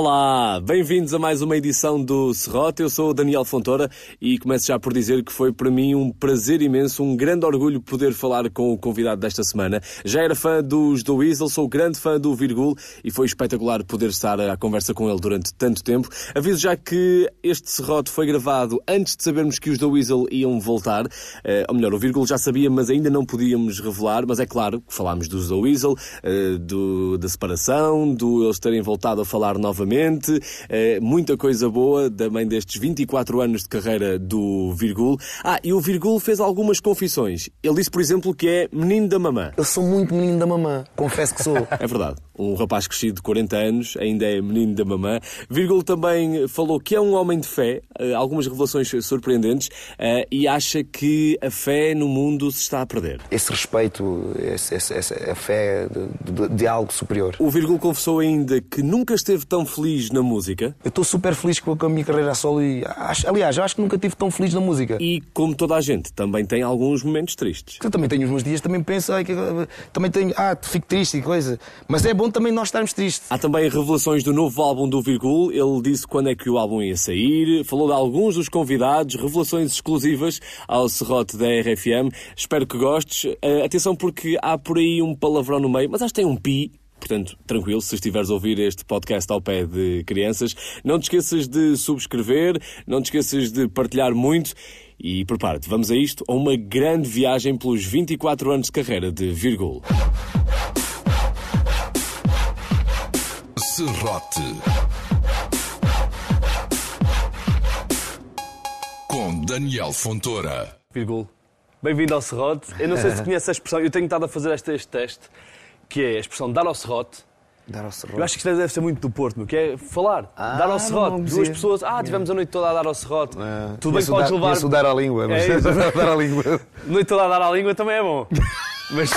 Olá, bem-vindos a mais uma edição do Serrote. Eu sou o Daniel Fontoura e começo já por dizer que foi para mim um prazer imenso, um grande orgulho poder falar com o convidado desta semana. Já era fã dos do Weasel, sou grande fã do Virgul e foi espetacular poder estar à conversa com ele durante tanto tempo. Aviso já que este Serrote foi gravado antes de sabermos que os do Weasel iam voltar. Uh, ou melhor, o Virgul já sabia, mas ainda não podíamos revelar. Mas é claro que falámos dos do Weasel, uh, do, da separação, do eles terem voltado a falar novamente, eh, muita coisa boa também destes 24 anos de carreira do Virgul. Ah, e o Virgul fez algumas confissões. Ele disse, por exemplo, que é menino da mamã. Eu sou muito menino da mamã, confesso que sou. É verdade. Um rapaz crescido de 40 anos, ainda é menino da mamã. Virgul também falou que é um homem de fé, eh, algumas revelações surpreendentes, eh, e acha que a fé no mundo se está a perder. Esse respeito, esse, esse, essa, a fé de, de, de algo superior. O Virgul confessou ainda que nunca esteve tão feliz na música. Eu estou super feliz com a minha carreira solo e, acho, aliás, eu acho que nunca estive tão feliz na música. E como toda a gente, também tem alguns momentos tristes. Eu também tenho os meus dias, também penso, ai, que, também tenho, ah, fico triste e coisa. Mas é bom também nós estarmos tristes. Há também revelações do novo álbum do Virgul. Ele disse quando é que o álbum ia sair, falou de alguns dos convidados, revelações exclusivas ao serrote da RFM. Espero que gostes. Uh, atenção porque há por aí um palavrão no meio, mas acho que tem um pi Portanto, tranquilo, se estiveres a ouvir este podcast ao pé de crianças, não te esqueças de subscrever, não te esqueças de partilhar muito e prepara-te, vamos a isto, a uma grande viagem pelos 24 anos de carreira de Virgul. Serrote com Daniel Fontoura. Virgul, bem-vindo ao Serrote. Eu não sei se conhece a expressão, eu tenho estado a fazer este, este teste que é a expressão dar ao serrote. Dar ao serrote. Eu acho que isto deve ser muito do Porto, que é falar. Ah, dar ao serrote. Duas pessoas, ah, tivemos a noite toda a dar ao serrote. É. Tudo bem que podes levar. Isso dar à língua, mas é, dar à língua. Noite toda a dar à língua também é bom. Mas.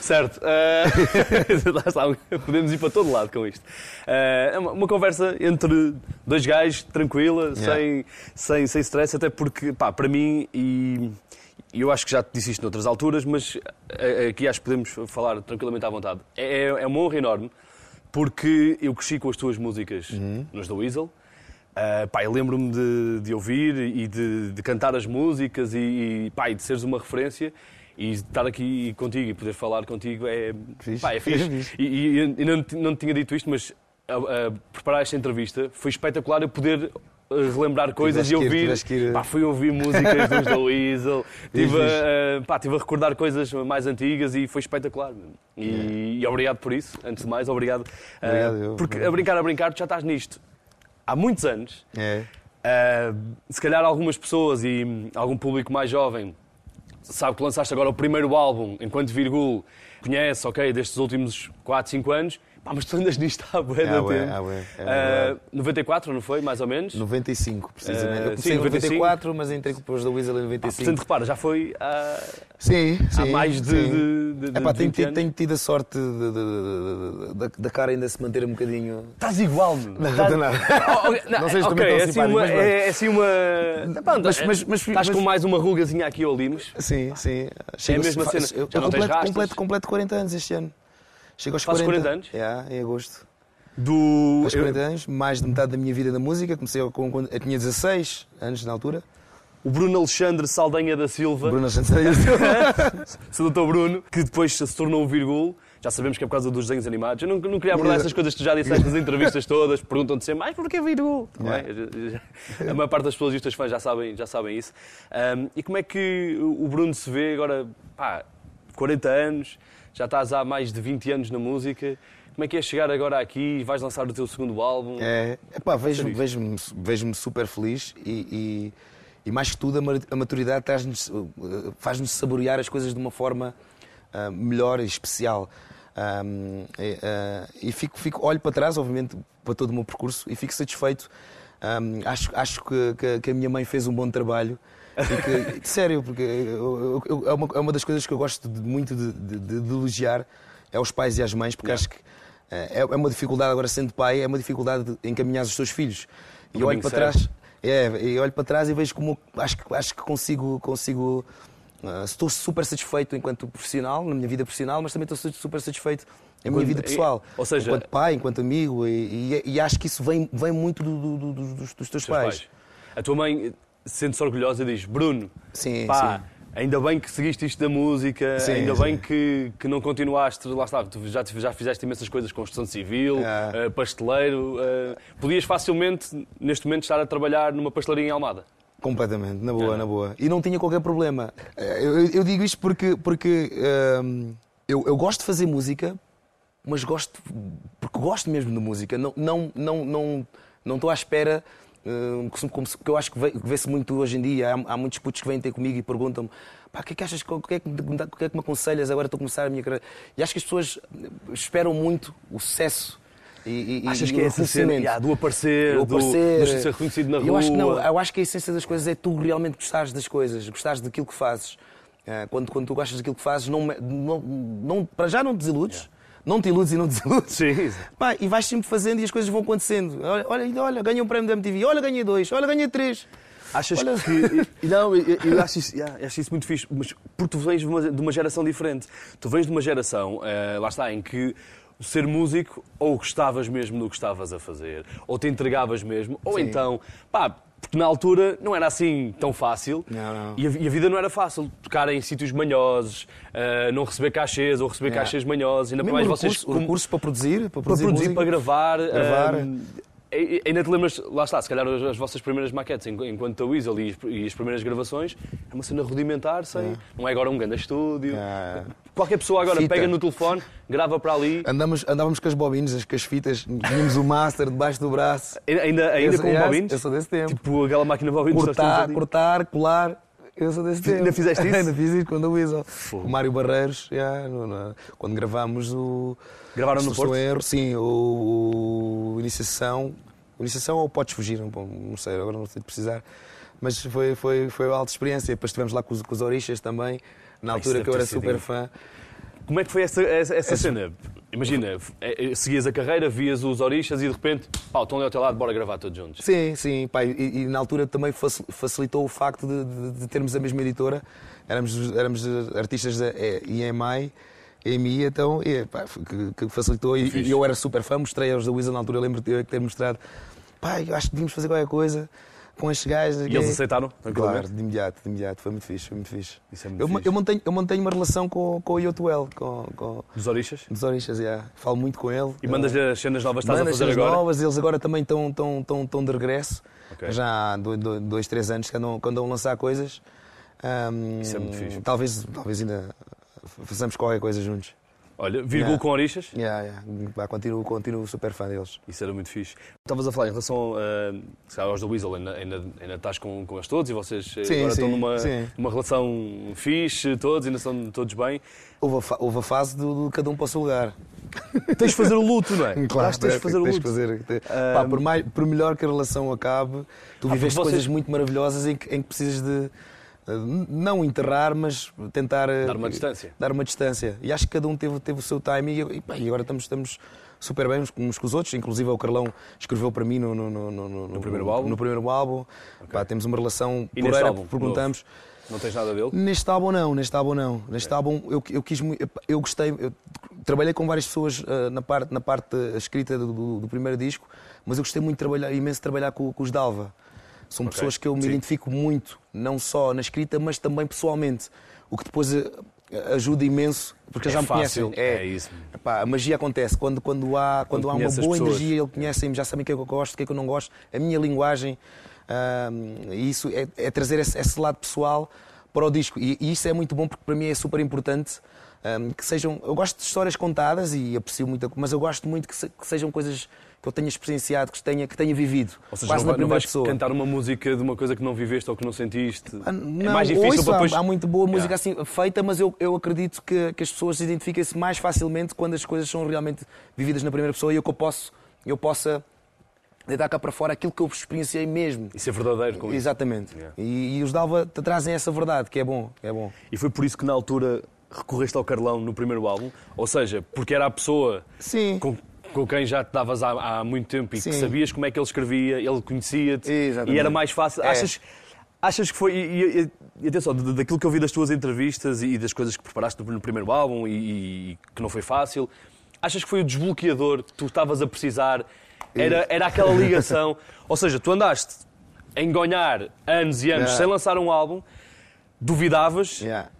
certo. Uh... Podemos ir para todo lado com isto. Uh, é uma, uma, conversa entre dois gajos, tranquila, yeah. sem, sem, sem stress, até porque, pá, para mim e e eu acho que já te disse isto noutras alturas, mas eh, eh, aqui acho que podemos falar tranquilamente à vontade. É, é, é uma honra enorme, porque eu cresci com as tuas músicas uhum. nos The Weasel. Uh, pá, eu lembro-me de, de, ouvir e de, de, cantar as músicas e, e, pá, e de seres uma referência e estar aqui contigo e poder falar contigo é, fixe. Pá, é fixe. e, e, e não, não tinha dito isto, mas a, a preparar esta entrevista foi espetacular eu poder relembrar coisas e ouvir. Ir... Pá, fui ouvir músicas dos The Weasel, estive a, pá, tive a recordar coisas mais antigas e foi espetacular. E, yeah. e obrigado por isso, antes de mais, obrigado. obrigado uh, porque a brincar, a brincar, tu já estás nisto há muitos anos. É. Uh, se calhar algumas pessoas e algum público mais jovem sabe que lançaste agora o primeiro álbum enquanto Virgul, conhece, ok, destes últimos 4, 5 anos ah, mas tu andas nisto há bué da tempo. É, bué, é uh, 94, não foi? Mais ou menos? 95, precisamente. Eu comecei sim, em 94, mas entrei depois da Weasel em 95. Ah, portanto, repara, já foi há, sim, sim, há mais de, sim. de, de, de Epá, tenho, tido, tenho, tido a sorte da cara ainda se manter um bocadinho... Estás igual, meu. Não, não, não. Oh, não, sei se okay, é assim uma, é, é assim uma... Mas, mas, mas, estás com mais uma rugazinha aqui ou ali, mas... Sim, sim. É a mesma cena. Completo, completo 40 anos este ano. Chego aos 40, 40 anos? É, em agosto. Do... Aos 40 anos, mais de metade da minha vida na música. Comecei com, quando eu tinha 16 anos na altura. O Bruno Alexandre Saldanha da Silva. Bruno Alexandre da Silva. o Dr. Bruno, que depois se tornou um virgul. Já sabemos que é por causa dos desenhos animados. Eu não, não queria abordar essas coisas que tu já disseste nas entrevistas todas. Perguntam-te sempre, mas porquê virgul? É? A maior parte das pessoas e os teus fãs já sabem, já sabem isso. Um, e como é que o Bruno se vê agora, pá, 40 anos, já estás há mais de 20 anos na música. Como é que é chegar agora aqui e vais lançar o teu segundo álbum? É, epá, vejo-me vejo vejo super feliz e, e, e, mais que tudo a maturidade faz-nos saborear as coisas de uma forma uh, melhor e especial. Um, e, uh, e fico, fico, olho para trás, obviamente, para todo o meu percurso e fico satisfeito. Um, acho acho que, que, a minha mãe fez um bom trabalho porque, sério, porque eu, eu, é, uma, é, uma, das coisas que eu gosto de, muito de, de, de, elogiar é os pais e as mães, porque yeah. acho que é, é uma dificuldade, agora sendo pai, é uma dificuldade de encaminhar os teus filhos. E olho para certo. trás, é, e olho para trás e vejo como acho, acho que consigo, consigo Uh, estou super satisfeito enquanto profissional, na minha vida profissional, mas também estou super satisfeito na minha vida pessoal. Ou seja, enquanto pai, enquanto amigo, e, e, e acho que isso vem, vem muito do, do, do, dos, dos, teus pais. pais. A tua mãe sente-se orgulhosa e diz: Bruno, sim, pá, sim. ainda bem que seguiste isto da música, sim, ainda bem que, que não continuaste, lá está, tu já, já fizeste imensas coisas, construção civil, uh, pasteleiro, uh, podias facilmente, neste momento, estar a trabalhar numa pastelaria em Almada. Completamente, na boa, é. na boa. E não tinha qualquer problema. Eh, eu, eu digo isto porque, porque um, eu, eu gosto de fazer música, mas gosto porque gosto mesmo de música. Não não não não não estou à espera uh, que eu acho que vê-se muito hoje em dia. Há, há, muitos putos que vêm ter comigo e perguntam-me o que é que achas, o que é que, o que é que me aconselhas agora estou a começar a minha carreira? E acho que as pessoas esperam muito o sucesso e, e, Achas que é essa cena yeah, do aparecer, do, aparecer, do, ser reconhecido na rua? Eu acho que não. Eu acho que a essência das coisas é tu realmente gostares das coisas, gostares daquilo que fazes. Ah, quando, quando tu gostas daquilo que fazes, não, não, não, para já não te desiludes. Yeah. Não te iludes e não desiludes. Sim. Pá, e vais sempre fazendo e as coisas vão acontecendo. Olha, olha, olha ganhei um prémio da MTV, olha, ganhei dois, olha, ganhei três. Achas Olha... que. Não, eu, eu acho, isso, yeah, acho isso muito fixe, mas porque tu vens de uma, de uma geração diferente. Tu vens de uma geração, uh, lá está, em que ser músico, ou gostavas mesmo do que estavas a fazer, ou te entregavas mesmo, ou Sim. então, pá, porque na altura não era assim tão fácil não, não. E, a, e, a, vida não era fácil. Tocar em sítios manhosos, uh, não receber cachês ou receber yeah. cachês manhosos. Ainda mais vocês. Recurso, recursos para produzir, para produzir, para, produzir, para gravar. gravar. Ainda te lembras, lá está, se calhar as vossas primeiras maquetes enquanto a Weasel e as primeiras gravações, é uma cena rudimentar, sei, é. não é agora um grande estúdio. É. Qualquer pessoa agora Fita. pega no telefone, grava para ali. Andamos, andávamos com as bobinas, com as fitas, tínhamos o master debaixo do braço. Ainda, ainda com yes, bobines? Eu sou desse tempo. Tipo aquela máquina bobines. Cortar, cortar, colar. Eu sou desse tempo. Ainda fizeste isso? Ainda fiz isso quando a Weasel. O Mário Barreiros, yeah, no, no, quando gravámos o. Gravaram no Porto? Erro, sim, o, o Iniciação. Iniciação ou podes fugir, não, não sei, agora não sei de precisar. Mas foi, foi, foi uma alta experiência. Depois estivemos lá com os, com os Orixas também, na altura que eu era super fã. Como é que foi essa, essa, essa cena? Imagina, é, é, seguias a carreira, vias os orixas e de repente, pá, estão ali ao teu lado, bora gravar todos juntos. Sim, sim, pá, e, e na altura também facilitou o facto de, de, de, termos a mesma editora. Éramos, éramos artistas da EMI EMI, então, e, pá, que, que, facilitou. E, e, eu era super fã, mostrei aos da Wizard na altura, lembro de ter mostrado. Pá, eu acho que devíamos fazer qualquer coisa com estes gajos. E eles aceitaram? Claro, de imediato, de imediato. Foi muito fixe, foi muito fixe. É muito eu, fixe. Eu, mantenho, eu mantenho uma relação com, com o Yotuel. Com, com... Dos Orixas? Dos Orixas, yeah. Falo muito com ele. E mandas as cenas novas que estás a fazer agora? novas, eles agora também estão, estão, estão, estão de regresso. Okay. Já há dois, dois, três anos que andam, que andam a lançar coisas. Um, Isso é muito fixe. Talvez, talvez ainda façamos qualquer coisa juntos. Olha, Virgul yeah. com Orixas? Yeah, yeah. Continuo, continuo super fã deles. Isso era muito fixe. Estavas a falar em relação uh, aos da Weasel, ainda, ainda, ainda estás com, com eles todos e vocês eh, sim, agora sim, estão numa, sim. numa relação fixe, todos, ainda estão todos bem. Houve a, houve a fase do, do, cada um para o seu lugar. tens de fazer o luto, não é? Claro, tens de fazer o luto. Fazer, pá, por, mais, por melhor que a relação acabe, tu ah, viveste vocês... coisas muito maravilhosas em que, em que precisas de não enterrar, mas tentar dar uma distância. Dar uma distância. E acho que cada um teve, teve o seu timing e, e agora estamos, estamos super bem uns com os outros. Inclusive o Carlão escreveu para mim no, no, no, no, no primeiro álbum. No primeiro álbum. Okay. Pá, temos uma relação e porreira, álbum, perguntamos. Novo. Não tens nada dele? Neste álbum não, neste álbum não. Neste álbum eu, eu quis eu gostei, eu trabalhei com várias pessoas uh, na parte na parte escrita do, do, do, primeiro disco, mas eu gostei muito de trabalhar, imenso de trabalhar com, com os Dalva. São okay. pessoas que eu me Sim. identifico muito, não só na escrita, mas também pessoalmente. O que depois eh, ajuda imenso, porque é já me fácil, conhecem. É, é isso. Epá, a magia acontece quando, quando há, quando, quando há uma boa energia, eles conhecem-me, já sabem o que é que eu gosto, o que é que eu não gosto, a minha linguagem. Uh, isso é, é trazer esse, esse, lado pessoal para o disco. E, e, isso é muito bom porque para mim é super importante. Um, que sejam, eu gosto de histórias contadas e aprecio muito, mas eu gosto muito que, se, que sejam coisas que eu tenha experienciado, que tenha, que tenha vivido. Ou seja, quase não, na não vais pessoa. cantar uma música de uma coisa que não viveste ou que não sentiste. Ah, não, é mais difícil ouço, depois... há, há muito boa música yeah. assim feita, mas eu, eu acredito que, que as pessoas se identifiquem-se mais facilmente quando as coisas são realmente vividas na primeira pessoa e eu que eu posso, eu possa deitar cá para fora aquilo que eu experienciei mesmo. E ser verdadeiro com Exatamente. isso. Yeah. E, e, os Dalva trazem essa verdade, que é bom, é bom. E foi por isso que na altura recorreste ao Carlão no primeiro álbum? Ou seja, porque era a pessoa Sim. com com quem já te davas há, há muito tempo e Sim. que sabias como é que ele escrevia, ele conhecia-te e era mais fácil. É. Achas, Achas que foi. E, e, e atenção, daquilo que eu vi das tuas entrevistas e das coisas que preparaste no primeiro álbum e, e que não foi fácil, achas que foi o desbloqueador que tu estavas a precisar? Era, era aquela ligação. Ou seja, tu andaste a engonhar anos e anos Yeah. sem lançar um álbum, duvidavas, Yeah.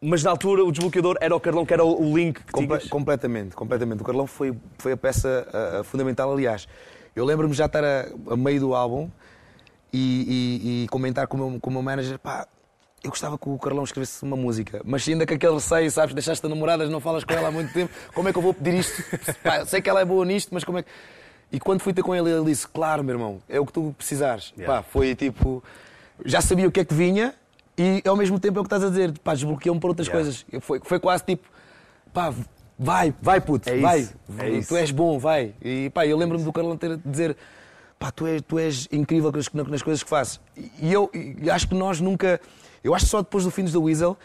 Mas na altura o desbloqueador era o Carlão, que era o link que Comple- tinhas. completamente, completamente. O Carlão foi, foi a peça ah, ah, fundamental, aliás. Eu lembro-me já estar a, a meio do álbum e, e- e comentar com o, meu, com o meu manager, pá, eu gostava que o Carlão escrevesse uma música, mas ainda com aquele receio, sabes, deixaste-a namoradas, não falas com ela há muito tempo, como é que eu vou pedir isto? Pá, sei que ela é boa nisto, mas como é que... E quando fui ter com ele, ele disse, claro, meu irmão, é o que tu precisares. Yeah. Pá, foi tipo, já sabia o que é que vinha e ao mesmo tempo é o que estás a dizer, pá, desbloqueou-me para outras Yeah. coisas. Eu- Foi, foi quase tipo, pá, vai, vai puto, É vai, isso, é tu és bom, vai. E pá, eu lembro-me do Carlão ter dizer, pá, tu és, tu és incrível nas, nas coisas que fazes. E eu e acho que nós nunca, eu acho que só depois do Fins da Weasel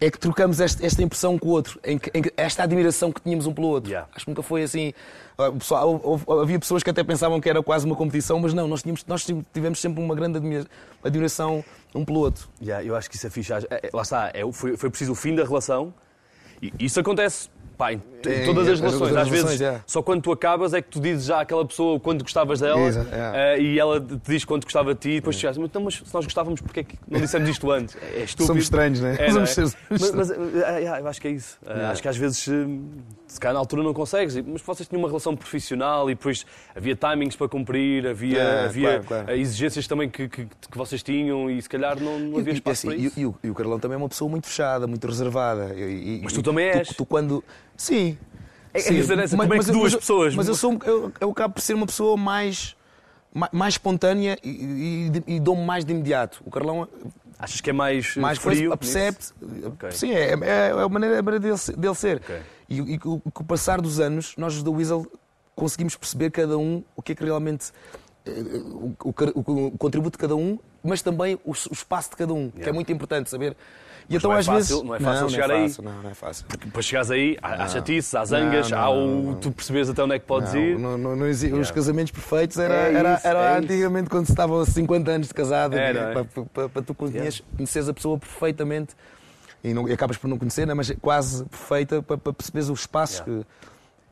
é que trocamos este- esta impressão com o outro, em que, em que esta admiração que tínhamos um pelo outro. Yeah. Acho que nunca foi assim. ah, pessoal- houve- havia pessoas que até pensavam que era quase uma competição, mas não, nós, tínhamos, nós tivemos sempre uma grande admira- admiração um pelo outro. Yeah, eu acho que isso é fixe. É, é, lá está, é, foi, foi preciso o fim da relação e isso acontece pá, em, É, todas é, as relações. Às vezes, é. só quando tu acabas é que tu dizes já àquela pessoa quando gostavas dela Exato, é. eh, e ela te diz quanto gostava de ti e depois chegaste, mas, então, mas se nós gostávamos, porque é que não dissemos isto antes? É, é estúpido. Somos estranhos, não é? É, não Somos é? seres- Mas, mas, eh, yeah, eu acho que é isso. Eh, Acho que às vezes, eh, se calhar na altura não consegues, mas vocês tinham uma relação profissional e depois havia timings para cumprir, havia, É, havia claro, claro. exigências também que, que, que vocês tinham e se calhar não, não havia E- e, espaço assim, para e- isso. e o- e o Carlão também é uma pessoa muito fechada, muito reservada. E- e- Mas tu e também és. Tu, quando... Sim. É- é Sim, diferença, como é que eu- duas eu- pessoas- Mas eu, sou, eu, eu acabo por ser uma pessoa mais, mais, mais espontânea e, e, e dou-me mais de imediato. O Carlão Achas que é mais, eh, mais frio? percebe nisso? Ok. Sim, é, é, é a maneira, a maneira dele, dele ser. Ok. E, e com o passar dos anos, nós da Weasel conseguimos perceber cada um o que é que realmente. eh, O, o, o- o contributo de cada um, mas também o, espaço de cada um, que é Yeah. muito importante saber. E Mas então, não é às fácil- vezes. não é fácil chegar não é aí. fácil, Não, não é fácil. Depois chegares aí, há, há chatices, há zangas, Não, há não, o. não, não. Tu percebes até onde é que podes Não, ir. não- não- não exi- Os Yeah. casamentos perfeitos era, É era, isso, era é isso. antigamente quando se estavam a 50 anos de casado, É, não é? para, para- para tu conheces, conheceres a pessoa perfeitamente e, não- e acabas por não conhecer, né? mas quase perfeita para, para perceberes o espaço Yeah. que.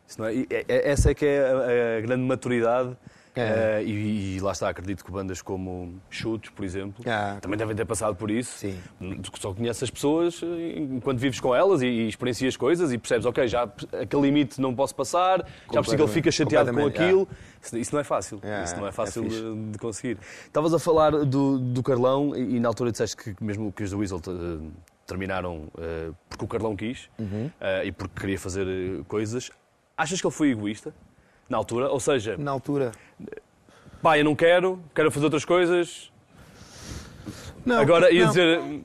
Isso não é- é- essa é que é a, a grande maturidade. É. eh, e, e lá está, acredito que bandas como Chutes, por exemplo, Ah, também devem ter passado por isso. Sim. Tu só conheces as pessoas eh, enquanto vives com elas e, e experiencias coisas e percebes, ok, já aquele limite não posso passar, já percebi que ele fica chateado com aquilo. Isso, isso não é fácil. Yeah, isso não é é fácil fixe. de, de conseguir. Estavas a falar do, do Carlão e, e na altura disseste que mesmo que os da Weasel eh, terminaram eh, porque o Carlão quis Uhum. e porque queria fazer coisas. Achas que ele foi egoísta na altura? Ou seja, Na altura. pá, eu não quero, quero fazer outras coisas. Não, Agora ia não. dizer,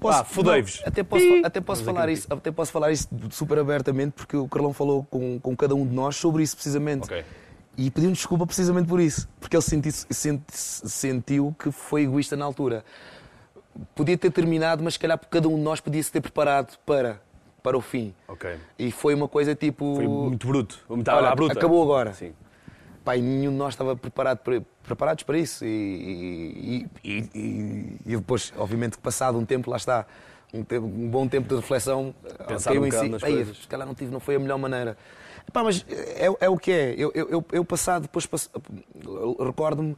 Posso- Ah, fudei-vos. Até posso, até posso Vamos falar isso, até posso falar isso super abertamente, porque o Carlão falou com, com cada um de nós sobre isso precisamente. ok, E pediu-nos desculpa precisamente por isso, porque ele senti, senti- sentiu que foi egoísta na altura. Podia ter terminado, mas se calhar cada um de nós podia se ter preparado para, para o fim. ok. E foi uma coisa tipo. Foi muito bruto. Muito Olha, à bruta. acabou agora. Sim. E nenhum de nós estava preparado para, preparados para isso. E, e- e- e- depois, obviamente, que passado um tempo, lá está, um, tempo- um bom tempo de reflexão, Pensar caiu um em si. nas "Ei, coisas." Se calhar não, tive, não foi a melhor maneira. Mas é, é o que é. Eu, eu, eu, passado, depois recordo-me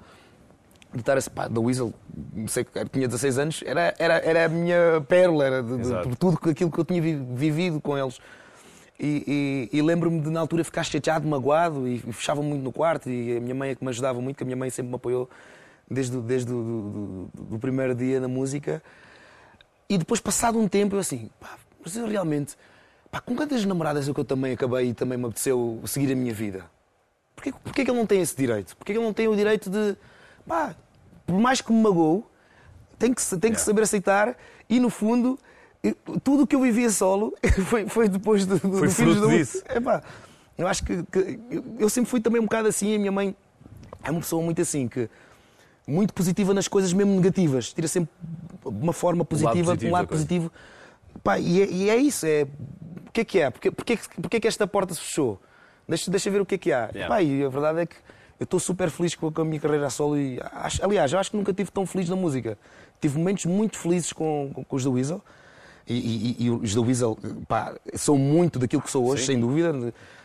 assim, pá, da Weasel, não sei, que tinha 16 anos, era, era, era a minha pérola, era de, de- por tudo aquilo que eu tinha vi- vivido com eles. E, e- e lembro-me de na altura ficar chateado, magoado e, fechava muito no quarto. E a minha mãe é que me ajudava muito, que a minha mãe sempre me apoiou desde, o- desde o do primeiro dia na música. E depois, passado um tempo, eu assim, pá, mas eu realmente, pá, com quantas namoradas é que eu também acabei e também me apeteceu seguir a minha vida? Porquê, porquê que ele não tem esse direito? Porquê que ele não tem o direito de, pá, por mais que me magoou, tem que, tem que saber aceitar e, no fundo, tudo o que eu vivia solo foi, foi depois do, do, Foi do Filhos da- disso. Epá, eu acho que, que- eu, sempre fui também um bocado assim. A minha mãe é uma pessoa muito assim, que muito positiva nas coisas mesmo negativas. Tira sempre uma forma positiva, um lado positivo. Pá, e, é, e é isso. É, o que é que é? Porquê, porquê, que- porquê que esta porta se fechou? Deixa, deixa ver o que é que há. Yeah. Pá, e a verdade é que eu estou super feliz com a minha carreira a solo e, acho, aliás, eu acho que nunca estive tão feliz na música. Tive momentos muito felizes com, com, com os da Weasel. E, e, e, os da Weasel pá, são muito daquilo que sou hoje, Sim. sem dúvida.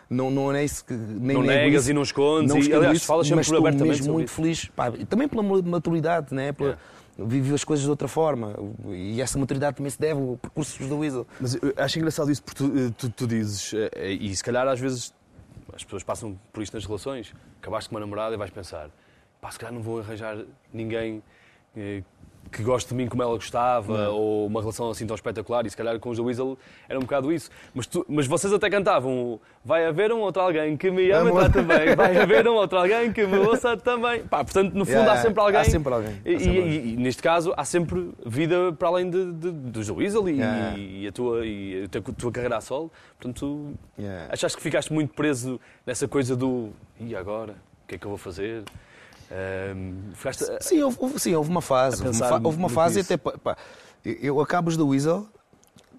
Não, não é isso que nem Não negas isso, e não escondes. Não e, aliás, isso, falas sempre mas estou mesmo muito isso. feliz. Pá, também pela maturidade, né? Pela, yeah vive as coisas de outra forma e essa maturidade também se deve ao percurso da Weasel. Mas eu acho engraçado isso porque tu, eh, tu, tu, dizes, eh, e se calhar às vezes as pessoas passam por isto nas relações, acabaste com uma namorada e vais pensar, pá, se calhar não vou arranjar ninguém eh, que goste de mim como ela gostava, não. ou uma relação assim tão espetacular, e se calhar com os The Weasel era um bocado isso. Mas, tu, mas vocês até cantavam: vai haver um outro alguém que me ama tá também, vai haver um outro alguém que me ouça também. Pá, portanto, no fundo yeah, há sempre alguém. Há sempre alguém. E, sempre e, e, neste caso há sempre vida para além de, de, dos The Weasel e, yeah. e, a tua, e a tua carreira a solo. Portanto, yeah. achaste que ficaste muito preso nessa coisa do e agora? O que é que eu vou fazer? Ficaste, sim, houve, sim, houve uma fase. Houve uma, houve uma fase até. Pá, eu acabo os da Weasel,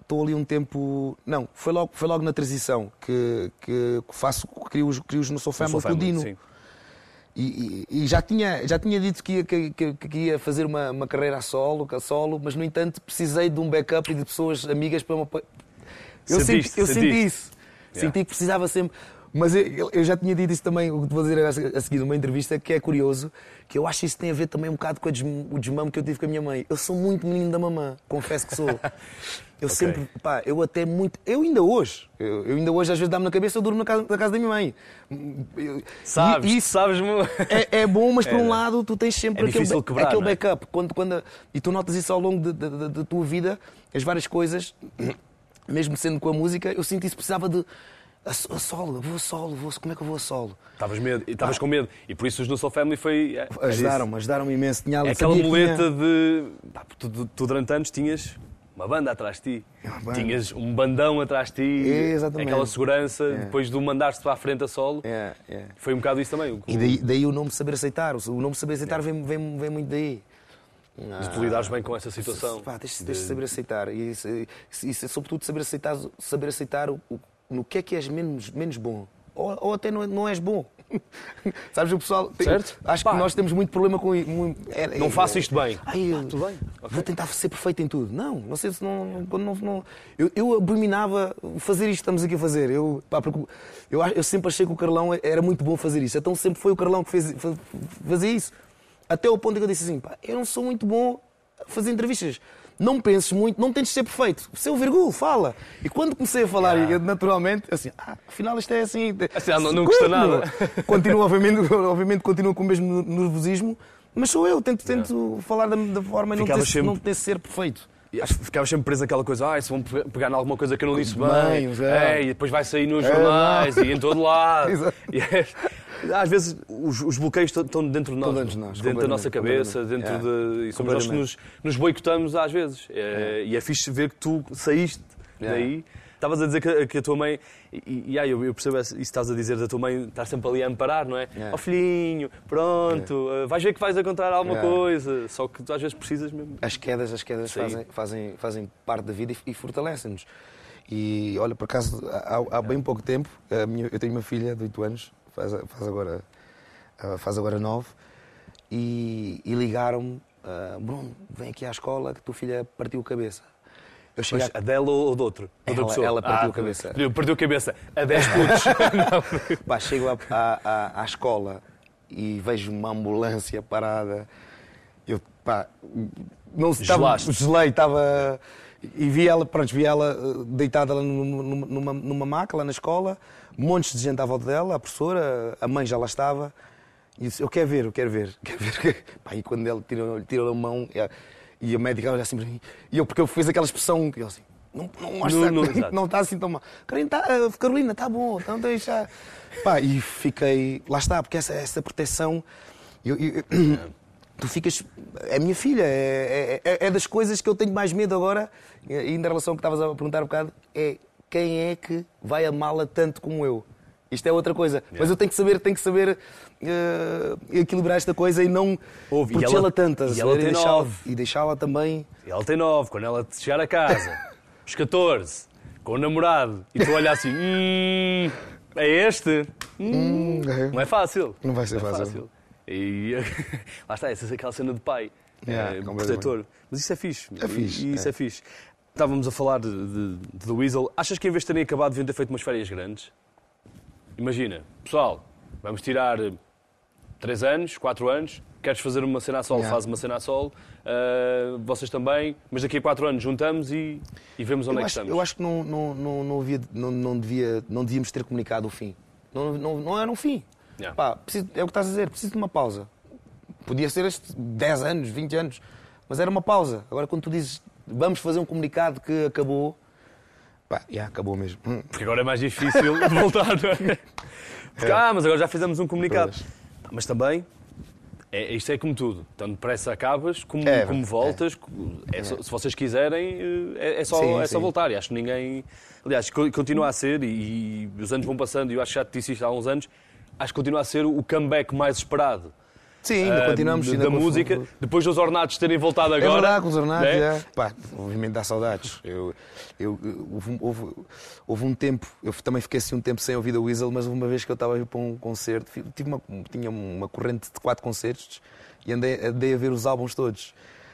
estou ali um tempo. Não, foi logo, foi logo na transição que, que faço, crio, crio os no Soul Family com o Dino. E, e, e, já, tinha, já tinha dito que ia, que, que, que ia fazer uma, uma, carreira a solo, a solo, mas no entanto precisei de um backup e de pessoas amigas para uma. Eu, senti, eu senti isso. Yeah. Senti que precisava sempre. Mas eu, eu, já tinha dito isso também, o que te vou dizer a seguir numa entrevista, que é curioso, que eu acho que isso tem a ver também um bocado com o desmame que eu tive com a minha mãe. Eu sou muito menino da mamã, confesso que sou. Eu okay. sempre, pá, eu até muito. Eu ainda hoje, eu, eu ainda hoje às vezes dá-me na cabeça, eu durmo na casa, na casa da minha mãe. Eu, sabes, isso sabes é, é bom, mas por é. um lado tu tens sempre é aquele, quebrar, aquele é? backup. Quando, quando, e tu notas isso ao longo da tua vida, as várias coisas, mesmo sendo com a música, eu sinto isso, precisava de a, solo, vou a solo, vou, como é que eu vou a solo? Estavas medo, estavas ah. com medo. E por isso os No Soul Family foi. É, ajudaram-me, ajudaram-me imenso. Tinha, é aquela muleta de. Pá, tu, tu, durante anos tinhas uma banda atrás de ti. Tinhas um bandão atrás de ti. É, exatamente. Aquela segurança, é. depois de mandar-te para a frente a solo. É, é. Foi um bocado isso também. E daí, daí o nome saber aceitar. O nome saber aceitar vem, vem, vem muito daí. De tu lidares bem com essa situação. Pá, tens, tens de saber aceitar. E, e, e, sobretudo, saber aceitar, saber aceitar o, no que é que és menos, menos bom. Ou, ou até não, não és bom. Sabes, o pessoal. Tem, certo? Acho Pá. que nós temos muito problema com. Muito, é, não é, faço isto bem. Ai, eu, tudo bem. Okay. Vou tentar ser perfeito em tudo. Não, não sei se não. não, não eu, eu abominava fazer isto que estamos aqui a fazer. Eu, pá, eu, eu sempre achei que o Carlão era muito bom fazer isso. Então sempre foi o Carlão que fez, fazia isso. Até o ponto em que eu disse assim: pá, eu não sou muito bom a fazer entrevistas não penses muito, não tens de ser perfeito. Seu virgul, fala. E quando comecei a falar, yeah. naturalmente, assim, ah, afinal isto é assim. assim não, não custa nada. Continuo, obviamente, obviamente, continuo com o mesmo nervosismo, mas sou eu, tento, tento yeah. falar da, da forma e não ter, sempre... não ser perfeito. Ficavas sempre preso naquela coisa, ah, se vão pegar em alguma coisa que eu não disse bem, bem é. e depois vai sair nos é, jornais é, e em todo lado. e é, às vezes os, os, bloqueios estão dentro de nós, dentro, de nós, dentro da nossa cabeça, dentro de. E somos nós que nos, nos boicotamos às vezes. É. E é fixe ver que tu saíste daí. Estavas a dizer que, que, a tua mãe. E, e aí eu, eu percebo isso que estás a dizer da tua mãe estar sempre ali a amparar, não é? Ó yeah. oh, filhinho, pronto, yeah. vais ver que vais encontrar alguma yeah. coisa. Só que tu às vezes precisas mesmo. As quedas, as quedas fazem, fazem, fazem parte da vida e, e fortalecem-nos. E olha, por acaso, há, há bem pouco tempo, minha, eu tenho uma filha de 8 anos faz, faz agora faz agora nove, e, e ligaram-me, uh, Bruno, vem aqui à escola que tua filha partiu a cabeça. Eu cheguei a... dela ou de outro? Ela, ela partiu ah, a cabeça. Partiu a cabeça a 10 pontos. Pá, chego à, à, à, escola e vejo uma ambulância parada. Eu, pá, não estava. Gelei, estava. E vi ela, pronto, vi ela uh, deitada numa, numa, numa maca lá na escola montes de gente à volta dela, a professora, a mãe já lá estava. E disse, eu quero ver, eu quero ver. Quero ver. Pá, e quando ele tirou, tirou a mão e a médica olha assim para mim, e eu, porque eu fiz aquela expressão, eu assim, não, não mostra, não, não, não está assim tão mal. Carolina, tá, eh, Carolina, está bom, então deixa. Pá, e fiquei, lá está, porque essa, essa proteção, eu, eu, tu ficas, é minha filha, é, é, é, das coisas que eu tenho mais medo agora, ainda em relação ao que estavas a perguntar um bocado, é quem é que vai amá-la tanto como eu. Isto é outra coisa. Yeah. Mas eu tenho que saber, tenho que saber uh, equilibrar esta coisa e não protegê-la tanto. E ela tem nove. E deixá-la também. E ela tem nove. Quando ela chegar a casa, os 14, com o namorado, e tu olhar assim, hum, é este? hum, não é fácil. Não vai ser não é fácil. fácil. E lá está, essa é aquela cena de pai, yeah, é, protetor. Mas isso é fixe. É fixe. E isso é, é fixe. Estávamos a falar de, de, de The Weasel. Achas que em vez de terem acabado, deviam ter feito umas férias grandes? Imagina, pessoal, vamos tirar 3 anos, 4 anos, queres fazer uma cena a solo, yeah. faz uma cena a solo, uh, vocês também, mas daqui a 4 anos juntamos e, e vemos onde eu é que estamos. Eu acho que não, não, não, não, havia, não, não, devia, não devíamos ter comunicado o fim. Não, não, não era um fim. Yeah. Pá, preciso, é o que estás a dizer, preciso de uma pausa. Podia ser este 10 anos, 20 anos, mas era uma pausa. Agora, quando tu dizes vamos fazer um comunicado que acabou, pá, já acabou mesmo. Hum. Porque agora é mais difícil voltar, é? Porque, é. ah, mas agora já fizemos um comunicado. Mas também, é, isto é como tudo. Tanto depressa acabas, como, é, como voltas. É. é. se vocês quiserem, eh, é, é só, sim, é só voltar. E acho que ninguém. Aliás, continua a ser, e, e os anos vão passando, e eu acho que já te disse isto há uns anos, acho que continua a ser o comeback mais esperado. Sim, ainda uh, continuamos. Ainda da música, o... depois dos ornatos terem voltado agora. É verdade, com os ornatos, né? é. Pá, obviamente dá saudades. Eu, eu, houve, houve, houve, um tempo, eu também fiquei assim um tempo sem ouvir a Weasel, mas uma vez que eu estava a ir para um concerto, tive uma, tinha uma corrente de quatro concertos e andei, andei a ver os álbuns todos.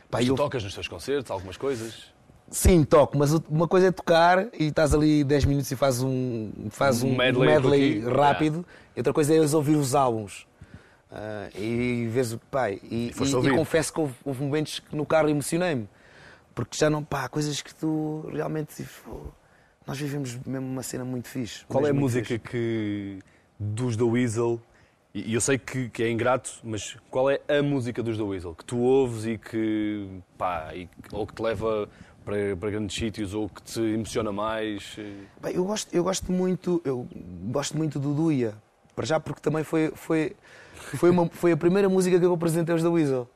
Pá, tu eu... tocas nos teus concertos algumas coisas? Sim, toco, mas uma coisa é tocar e estás ali 10 minutos e fazes um, faz um, um medley, medley rápido, yeah. outra coisa é ouvir os álbuns. Uh, e vês pai e, e, e, confesso que houve, houve, momentos que no carro emocionei-me porque já não pá coisas que tu realmente tipo, nós vivemos mesmo uma cena muito fixe qual é a música fixe. que dos The Weasel e eu sei que, que, é ingrato mas qual é a música dos The Weasel que tu ouves e que pá e, ou que te leva para, para, grandes sítios ou que te emociona mais Bem, eu gosto eu gosto muito eu gosto muito do Duia para já porque também foi foi foi, uma, foi a primeira música que eu apresentei aos da Weasel.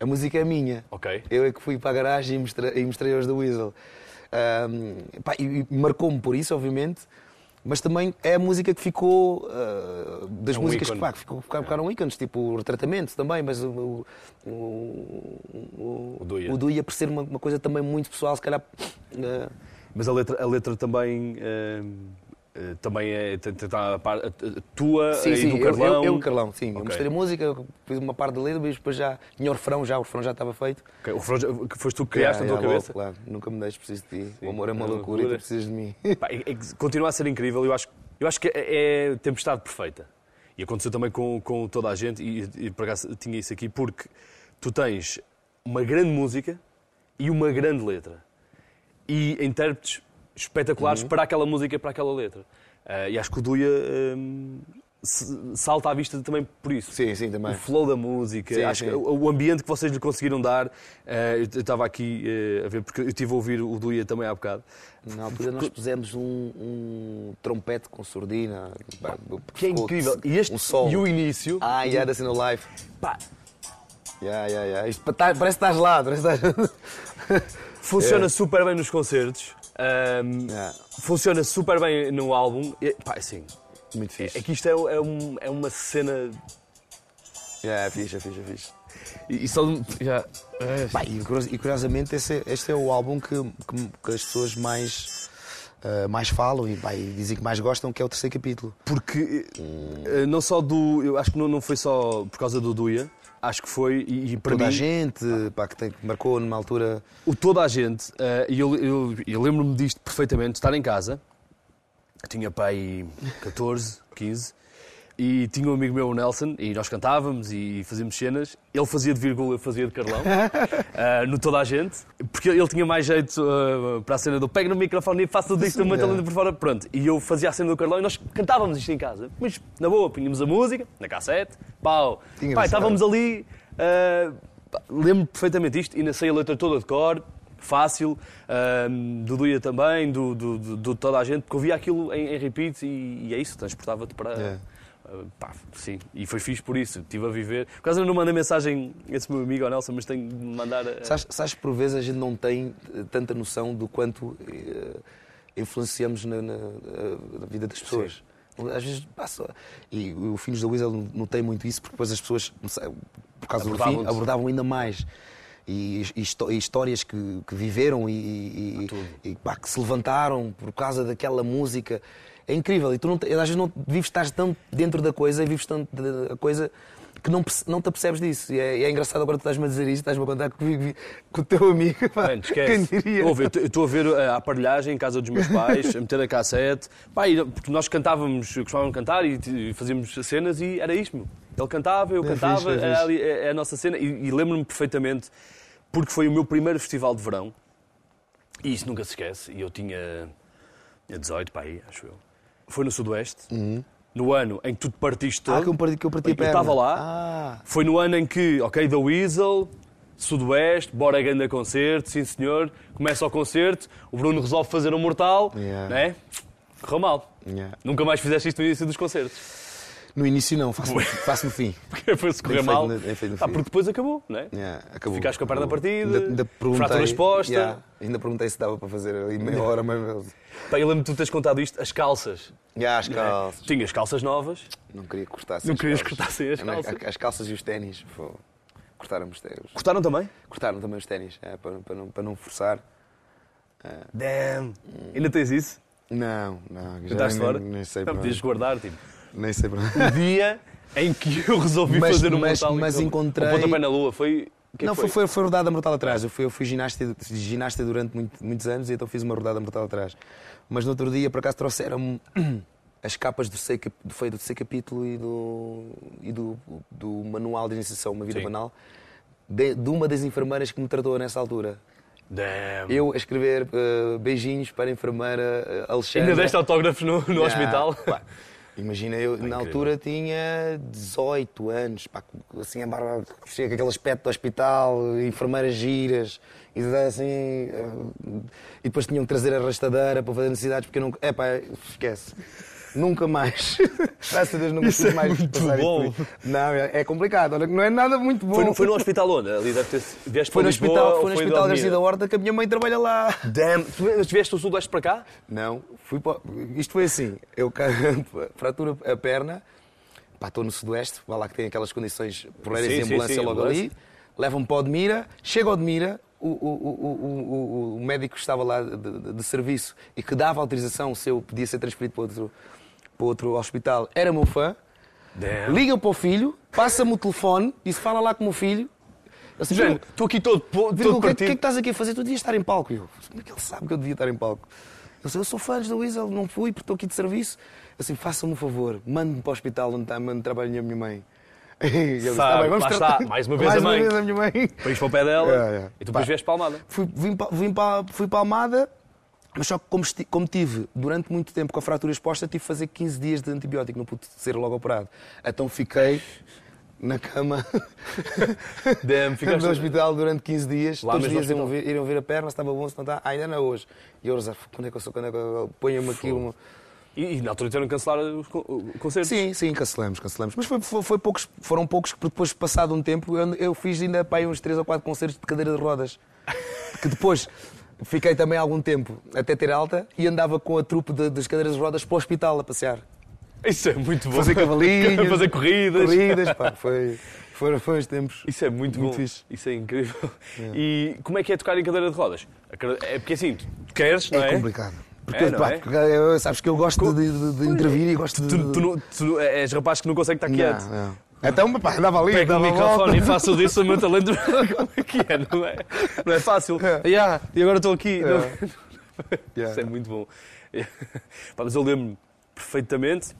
A música é minha. Ok. Eu é que fui para a garagem e mostrei, e mostrei aos da Weasel. Um, pá, e, e marcou-me por isso, obviamente. Mas também é a música que ficou. Uh, das é um músicas ícone. que pá, ficou, ficaram, ficaram ícones, tipo o retratamento também, mas o. O, o, o, Duia. o Duia, por ser uma, uma, coisa também muito pessoal, se calhar. Uh, mas a letra, a letra também. Uh também é a, a tua sim, sim, do Carlão? Eu, eu, eu Carlão, sim. Okay. Eu mostrei a música, fiz uma parte da letra, mas depois já tinha o refrão, já, o refrão já estava feito. Okay. O refrão que foste tu que criaste yeah, na tua cabeça? Claro, nunca me deixes, preciso de ti. Sim. O amor é uma loucura, loucura. e tu precisas de mim. Pá, é, é, continua a ser incrível, eu acho, eu acho que é, é tempestade perfeita. E aconteceu também com, com toda a gente, e, e por acaso tinha isso aqui, porque tu tens uma grande música e uma grande letra. E intérpretes espetaculares uhum. para aquela música e para aquela letra. Uh, e acho que o Duia um, salta à vista também por isso. Sim, sim, também. O flow da música, sim, acho sim. o ambiente que vocês lhe conseguiram dar. Uh, eu estava aqui uh, a ver, porque eu estive a ouvir o Duia também há bocado. Na altura nós pusemos um, um trompete com surdina. Que é incrível. E, este, um sol. e o início. Ah, e era assim no live. Pá. Yeah, yeah, yeah. Isto, parece que estás lá. Parece que estás... Funciona yeah. super bem nos concertos. Um, yeah. Funciona super bem no álbum. E, pá, assim, Muito fixe. É, é que isto é, é, um, é uma cena. Yeah, é fixe, é fixe, é fixe. E, e só. Já, é. Pá, e, curiosamente, este é, este é o álbum que, que, que as pessoas mais. Uh, mais falam e, pá, e, dizem que mais gostam, que é o terceiro capítulo. Porque hum. não só do. Eu acho que não, não foi só por causa do Duia, Acho que foi, e, e para toda mim... a gente, pá, que, tem, que marcou numa altura... O toda a gente, e eu, eu, eu lembro-me disto perfeitamente, estar em casa, tinha pai 14, 15, e tinha um amigo meu, o Nelson, e nós cantávamos e fazíamos cenas. Ele fazia de vírgula, eu fazia de Carlão, uh, no toda a gente, porque ele tinha mais jeito uh, para a cena do pego no microfone e faço tudo isto também talento por fora. Pronto, e eu fazia a cena do Carlão e nós cantávamos isto em casa. Mas, na boa, punhamos a música, na cassete, pau. Pai, estávamos ali, uh, lembro perfeitamente isto, e nasci a letra toda de cor, fácil, uh, do Duia também, do, do, do, toda a gente, porque ouvia aquilo em, em repeat e, e é isso, transportava-te para. Yeah pá, sim, e foi fixe por isso. Estive a viver. Por causa não manda mensagem esse meu amigo, ao Nelson, mas tenho de mandar. A... Sabes, sabes por vezes a gente não tem eh, tanta noção do quanto uh, influenciamos na, na, na, vida das pessoas. Sim. Às vezes passa. E o Filhos da Weasel não tem muito isso, porque depois as pessoas, por causa abordavam do fim, abordavam ainda mais. E, e, e histórias que, que viveram e, e, e pá, que se levantaram por causa daquela música é incrível. E tu não, às vezes não vives, estás tão dentro da coisa e vives tanto da coisa que não, não te apercebes disso. E é, é engraçado agora tu estás-me a dizer isto, estás-me a contar comigo, com o teu amigo. pá. Esquece. Quem diria? Ouve, eu estou a ver a aparelhagem em casa dos meus pais, a meter a cassete. Pá, porque nós cantávamos, costumávamos cantar e, fazíamos cenas e era isto, meu. Ele cantava, eu É cantava, fixe, é fixe. ali- é, é a nossa cena. E, e lembro-me perfeitamente, porque foi o meu primeiro festival de verão. E isso nunca se esquece. E eu tinha, tinha 18, pá, aí, acho eu. Foi no Sudoeste, no ano em que tu te partiste todo. Uhum. Ah, que eu parti, que eu parti a Eu perna. estava lá. Ah, Foi no ano em que, ok, The Weasel, Sudoeste, bora ganda concerto, sim senhor, começa o concerto, o Bruno resolve fazer um mortal, Yeah. né? Correu mal. yeah. Nunca mais fizeste isto no início dos concertos. No início não, faço, faço no fim. Porque foi-se correr mal. no- Ah, porque depois acabou, né? Yeah, acabou. Ficaste com a perna Acabou. partida, Ainda, ainda fratura exposta. yeah, ainda perguntei se dava para fazer ali meia hora, mas. Pá, eu lembro de tu teres contado isto, as calças. Yeah, as né? calças. Tinhas calças novas, Não queria cortar Não as querias cortar sem as Não, calças? As calças e os ténis. pô, Cortaram os ténis. cortaram também? Cortaram também os ténis, é, para, para, não, para não forçar. Damn! Ainda tens isso? Não, não. já Estás nem, fora? Nem sei Não, para podias guardar, tipo. Nem sei para O dia em que eu resolvi Mas- fazer um mas- mortal. mas encontrei- O pontapé na lua foi. o que é Não, foi, foi, foi rodada mortal atrás. Eu fui, eu fui ginasta, ginasta durante muito- muitos anos e então fiz uma rodada mortal atrás. Mas no outro dia, por acaso, trouxeram as capas do, do, foi do terceiro capítulo e do, e do, do Manual de Iniciação Uma Vida Sim. Banal de, de uma das enfermeiras que me tratou nessa altura. Damn. Eu a escrever eh, beijinhos para a enfermeira uh, Alexandre. Ainda deste autógrafos no, no hospital? Imagina, eu na altura tinha 18 anos, pá, assim a barba, chega aquele aspecto do hospital, enfermeiras giras, e assim. eh, E depois tinham que trazer a rastadeira para fazer necessidades, porque eu não. É pá, esquece. Nunca mais. Graças a Deus nunca Isso tive é mais muito passar bom. Não, é, é complicado. Olha, não é nada muito bom. Foi no, foi no hospital onde? Ali deve ter. Vieste Foi para no Lisboa hospital, foi no hospital? Garcia da Horta que a minha mãe trabalha lá. Damn. Tu vieste do Sudoeste para cá? Não, fui para... isto foi assim, eu fratura a perna, pá, estou no sudoeste, vai lá que tem aquelas condições porreiras Sim, de sim, ambulância sim, logo ambulância. ali, levam-me para o Odmira, chego ao Odmira, o, o, o- o médico que estava lá de, de- de serviço e que dava autorização se eu podia ser transferido para outro, para outro hospital, era meu fã, Damn. liga para o filho, passa-me o telefone, disse fala lá com o meu filho, eu disse, Género, estou aqui todo, o que, é- que é estás aqui a fazer? Tu devias estar em palco. Eu, como é que ele sabe que eu devia estar em palco? Eu disse, eu sou fã da Weasel, não fui porque estou aqui de serviço. Eu assim, faça-me um favor, mande-me para o hospital onde, está, onde trabalha a minha mãe. Ele disse, Sabe, "Tá bem, vamos lá tratar." está, mais uma vez mais a mãe. Uma vez a minha mãe. Para ir para o pé dela É, é. e tu depois vieste para Almada. Fui, vim, vim pa- fui para a Almada, mas só que como, como tive durante muito tempo com a fratura exposta, tive que fazer 15 dias de antibiótico, não pude ser logo operado. Então fiquei na cama Damn, ficaste- no hospital durante 15 dias. Lá Todos os dias iam ver, iriam ver a perna, se estava bom, se não está. Ah, ainda não é hoje. E eu, Rosa, quando é que eu sou? Quando é que eu ponho-me aqui uma. E, e na altura tiveram que cancelar os con- o concerto. Sim, sim, cancelamos, cancelamos. Mas foi, foi- foi poucos, foram poucos que depois, passado um tempo, eu, eu fiz ainda pá, aí uns 3 ou 4 concertos de cadeira de rodas. Que depois fiquei também algum tempo até ter alta e andava com a trupe de- das cadeiras de rodas para o hospital a passear. Isso é muito bom. Fazer cavalinhos. Fazer corridas. Corridas, pá, foi, foram, foram os tempos. Isso é muito, Muito bom. fixe. Isso é incrível. E como é que é tocar em cadeira de rodas? É porque assim, tu queres, não é? É complicado. Porque, É, pá, é? porque eu- sabes que eu gosto de, de- de intervir e gosto de. Tu, tu, não- tu és rapaz que não consegue estar quieto. Não, não. Então, pá, andava ali, Pego o dava microfone volta. e faço disso o meu talento. Como é que é? Não é, não é fácil. É. Yeah, e agora estou aqui. Yeah. Isso é muito bom. Pá, mas eu lembro-me perfeitamente.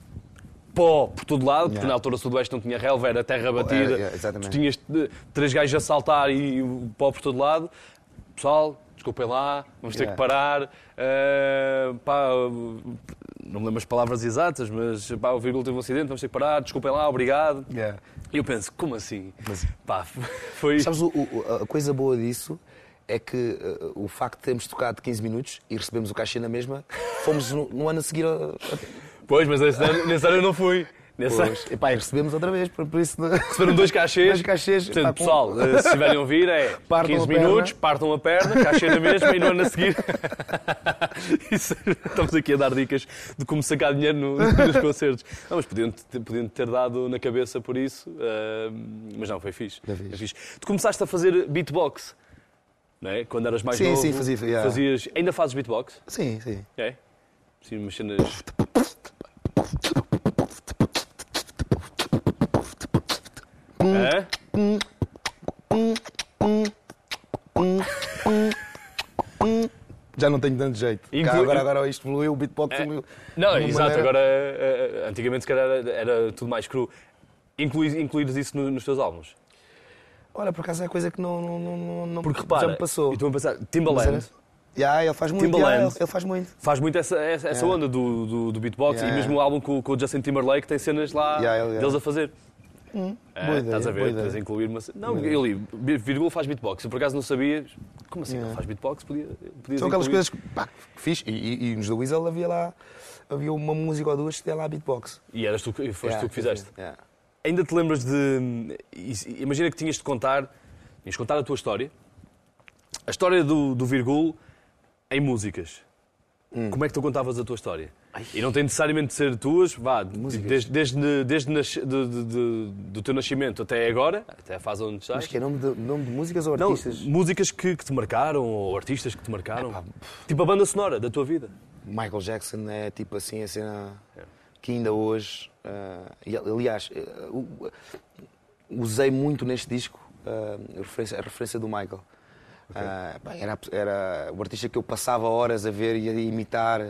Pó por todo lado, porque Yeah. na altura sudoeste não tinha relva, era terra batida. Era, yeah, exatamente. tu tinhas eh, três gajos a saltar e o pó por todo lado. Pessoal, desculpem lá, vamos ter que parar. Eh, pá, não me lembro as palavras exatas, mas pá, o teve um acidente, vamos ter que parar, desculpem lá, obrigado. Yeah. E eu penso, como assim? Mas- Pá, foi. Sabes, o- o- a coisa boa disso é que uh, o facto de termos tocado 15 minutos e recebemos o cachê na mesma, fomos no, no ano a seguir. A, Pois, mas nesse ano, nesse ano eu não fui. Nesse ano, Pois. Epá, e recebemos outra vez, por, por isso. receberam dois cachês. Dois cachês, Portanto, pá, com- pessoal, eh, se estiverem a ouvir, é Partam 15 a perna. minutos, partam a perna, cachê na mesma e no ano a seguir. Isso, estamos aqui a dar dicas de como sacar dinheiro no- nos concertos. Não, mas podiam, podiam ter dado na cabeça por isso, eh, mas não, foi fixe. Fixe. Foi fixe. Tu começaste a fazer beatbox, não é? Quando eras mais Sim, novo. sim, fazia, yeah. Fazias, ainda fazes beatbox? Sim, sim. É? Sim, umas cenas. É? Já não tenho tanto jeito. Cá, agora, agora isto evoluiu, o beatbox É, evoluiu. Não, exato. maneira- Agora, eh, eh, antigamente, se calhar, era- tudo mais cru. Inclui, incluíres isso no- nos teus álbuns? Olha, por acaso é coisa que não, não, não, não- Porque repara, já me passou. e tu a pensar, Timbaland Já, ele faz muito. Timbaland. já, ele, ele faz muito. faz muito essa, essa, essa onda do, do, do beatbox Yeah, e mesmo o álbum com, com o Justin Timberlake tem cenas lá Yeah, yeah, yeah. deles a fazer. É, boa ideia, estás a ver, depois ideia. incluir uma. Não, eu li, vírgula faz beatbox. Eu por acaso não sabia. Como assim? Yeah. Ele faz beatbox? Podia, podias São aquelas incluir. coisas que, pá, que fiz. E, e, e nos The Weasel havia lá havia uma música ou duas que tinha lá beatbox. E eras tu, que- foste Yeah, tu que fizeste. yeah. Ainda te lembras de. Imagina que tinhas de contar. Tinhas de contar a tua história. A história do, do Virgul em músicas. Hum. Como é que tu contavas a tua história? E não tem necessariamente de ser tuas, vá, desde, desde, desde nasce- de- de- de- do teu nascimento até agora, até a fase onde estás. Mas que é nome de, nome de músicas ou Não, artistas? músicas que, que te marcaram ou artistas que te marcaram. Epá, tipo a banda sonora da tua vida. Michael Jackson é tipo assim a cena que ainda hoje. e, aliás, eh, u- usei muito neste disco ah, a, referência, a referência do Michael. Pá, era, era o artista que eu passava horas a ver e a imitar.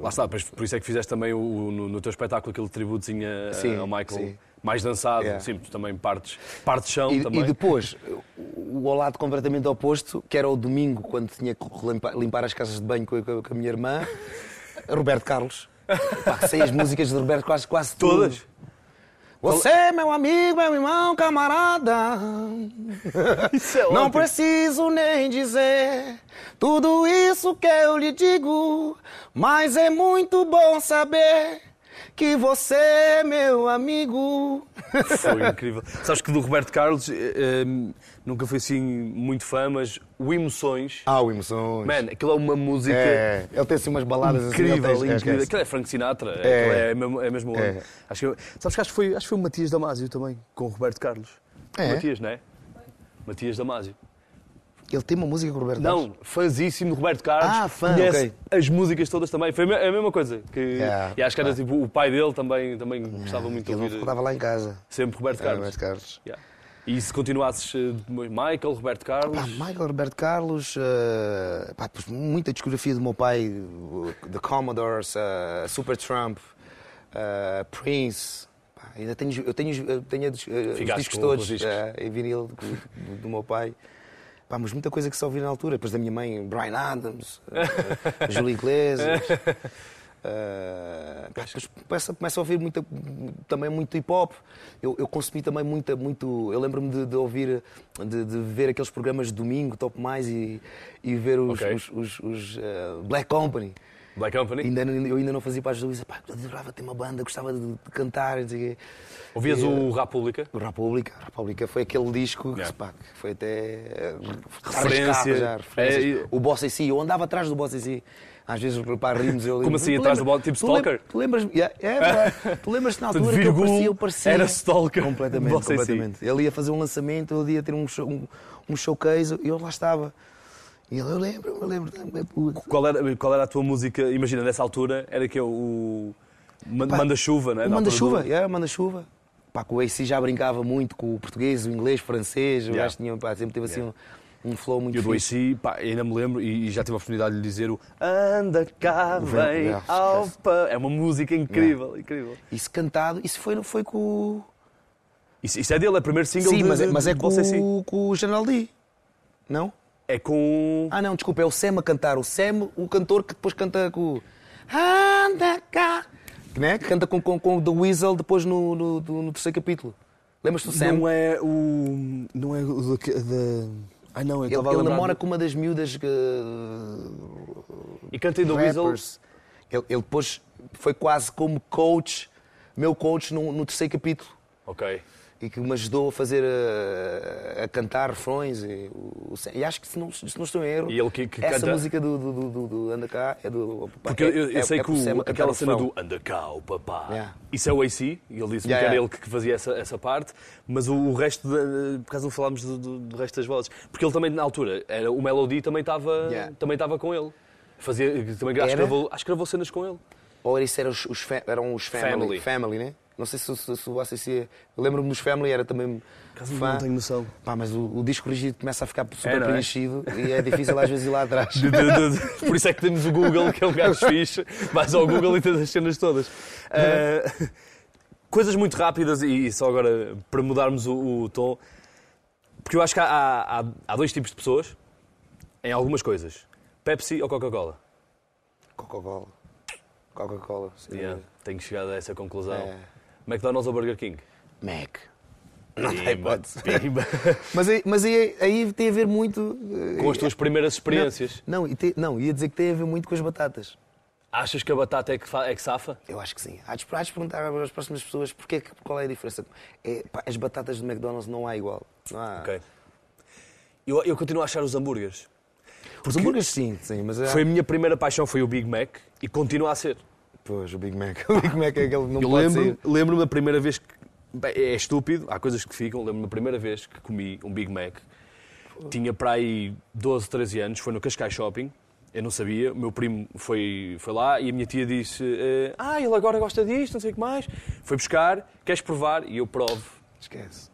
Lá está, por isso é que fizeste também o, no, no teu espetáculo aquele tributozinho a- Sim, ao Michael. sim. Mais dançado, Yeah. sim, também partes, partes chão E, também. e depois, o lado completamente oposto, que era o domingo, quando tinha que limpar, limpar as casas de banho com a, com a minha irmã, Roberto Carlos. Pá, sei as músicas de Roberto quase, quase tudo. Você é meu amigo, meu irmão, camarada. Isso é Não preciso nem dizer tudo isso que eu lhe digo, mas é muito bom saber que você é meu amigo. Foi incrível. Sabes que do Roberto Carlos eh, eh, nunca fui assim muito fã, mas o Emoções, Ah, o Emoções. man, aquilo é uma música É, ele tem assim umas baladas assim. incrível, tem- incrível. Aquilo é Frank Sinatra, É. é, mesmo, é mesmo É. acho que, Sabes que acho que, foi, acho que foi o Matias Damasio também, com o Roberto Carlos. É? Matias, não é? Matias Damasio. Ele tem uma música com o Roberto Carlos? Não, fãzíssimo de Roberto Carlos. Ah, fã, Conhece ok. as músicas todas também. Foi a a mesma coisa. Que, Yeah, e acho que era claro. tipo o pai dele também, também gostava muito de Ele ouvir. não estava lá em casa. Sempre Roberto Ah, Carlos. Roberto Carlos. Yeah. E se continuasses eh, Michael, Roberto Carlos. Pá, Michael Roberto Carlos, eh, pá, muita discografia do meu pai, The Commodores, eh, Super Trump, eh, Prince. Pá, ainda tenho, eu tenho, eu tenho os, eh, discos todos os discos. eh, em vinil do, do- do meu pai. Pá, mas muita coisa que só ouvi na altura. Depois da minha mãe, Brian Adams, eh, Júlio Iglesias. Uh, pá, depois começo, começo a ouvir muita, também muito hip hop. Eu, eu consumi também muita, muito. Eu lembro-me de, de ouvir, de, de ver aqueles programas de domingo, Top Mais, e, e ver os, Ok. os, os- os, uh, Black Company. Black Company. Ainda, eu ainda não fazia parte dos Pá, eu adorava ter uma banda, gostava de, de cantar. Ouvias E, o República? o República, República foi aquele disco que, Yeah. pá, que foi até eh, Referência. já. É, O Boss AC, eu andava atrás do Boss AC. Às vezes para rimos eu Como assim, atrás do Boss- tipo stalker? Tu lembras? Yeah, é tu lembras-te na altura que eu parecia, eu parecia era stalker completamente, completamente. Ele ia fazer um lançamento, eu ia ter um, show- um, um showcase e eu lá estava. E ele, eu lembro, eu lembro. é puto. Qual era, qual era a tua música? Imagina, nessa altura, era que é o. Manda-chuva, não é? O Manda-chuva, do- yeah, Manda-chuva. Pá, com o AC já brincava muito com o português, o inglês, o francês. O Yeah. gajo tinha, pá, sempre teve assim um, um flow muito E o do. AC, pá, ainda me lembro e já tive a oportunidade de lhe dizer o Anda cá, O vem yeah, pão. É uma música incrível, incrível. Isso cantado, isso foi, foi com o. Isso, isso é dele, é o primeiro single Sim, de, mas é, mas é com, o- com o General D. Não? É com. Ah, não, desculpa, é o Sam a cantar. O Sam, o cantor que depois canta com. Anda cá. Que, né? que canta com, com, com o The Weasel depois no, no, no- terceiro capítulo. Lembras-te do Sam? Não é o. Não é o da. da... Ai não, eu ele ele namora de- com uma das miúdas que. E cantei do Weasel. rappers. Ele, ele depois foi quase como coach, meu coach no, no terceiro capítulo. Ok. E que me ajudou a fazer, a, a cantar refrões. E, o- e acho que, se não, se não estou em erro, E ele que- que essa canta- música do, do, do, do, Anda Cá é do. Porque é, eu, eu é- sei é que o, aquela cena do Anda cá, o papá, Yeah. isso é o AC, e ele disse-me Yeah, que era yeah. ele que fazia essa, essa parte, mas o, o resto, da- por acaso não falámos do, do- do resto das vozes, porque ele também na altura, era, o Melody também estava também estava com ele. Fazia, também, acho, que gravou, acho que gravou cenas com ele. Ou isso eram os, os eram os family, Family. family, né? Não sei se, se, se o ACC. Lembro-me dos Family, era também Caso fã. não tenho noção. Pá, mas o, o disco rígido começa a ficar super É, não é? preenchido e é difícil às vezes ir lá atrás. De- de- de- Por isso é que temos o Google, que é um gajo fixe. Vais ao Google e tens as cenas todas. Ah, coisas muito rápidas e só agora para mudarmos o, o tom. Porque eu acho que há, há- há dois tipos de pessoas em algumas coisas: Pepsi ou Coca-Cola. Coca-Cola. Coca-Cola. Yeah, tenho chegado a essa conclusão. É. McDonald's ou Burger King? Mac. Não tem hipótese. Mas, aí, mas aí, aí tem a ver muito. eh, Com as tuas primeiras experiências. Não, tem- não, ia dizer que tem a ver muito com as batatas. Achas que a batata é que, é que safa? Eu acho que sim. Há de, há de perguntar às próximas pessoas porque é qual é a diferença. É, pá, as batatas do McDonald's não há igual. Não há. Ok. Eu, eu continuo a achar os hambúrgueres. Os hambúrgueres sim, sim, mas é. Foi a minha primeira paixão, foi o Big Mac e continua a ser. O Big Mac. O Big Mac é aquele que não Eu pode lembro, sair. lembro-me da primeira vez que. bem, É estúpido, há coisas que ficam. Lembro-me da primeira vez que comi um Big Mac. Tinha para aí 12, 13 anos, foi no Cascais Shopping. Eu não sabia, o meu primo foi, foi lá e a minha tia disse: eh, Ah, ele agora gosta disto, não sei o que mais. Foi buscar, queres provar? E eu provo. Esquece.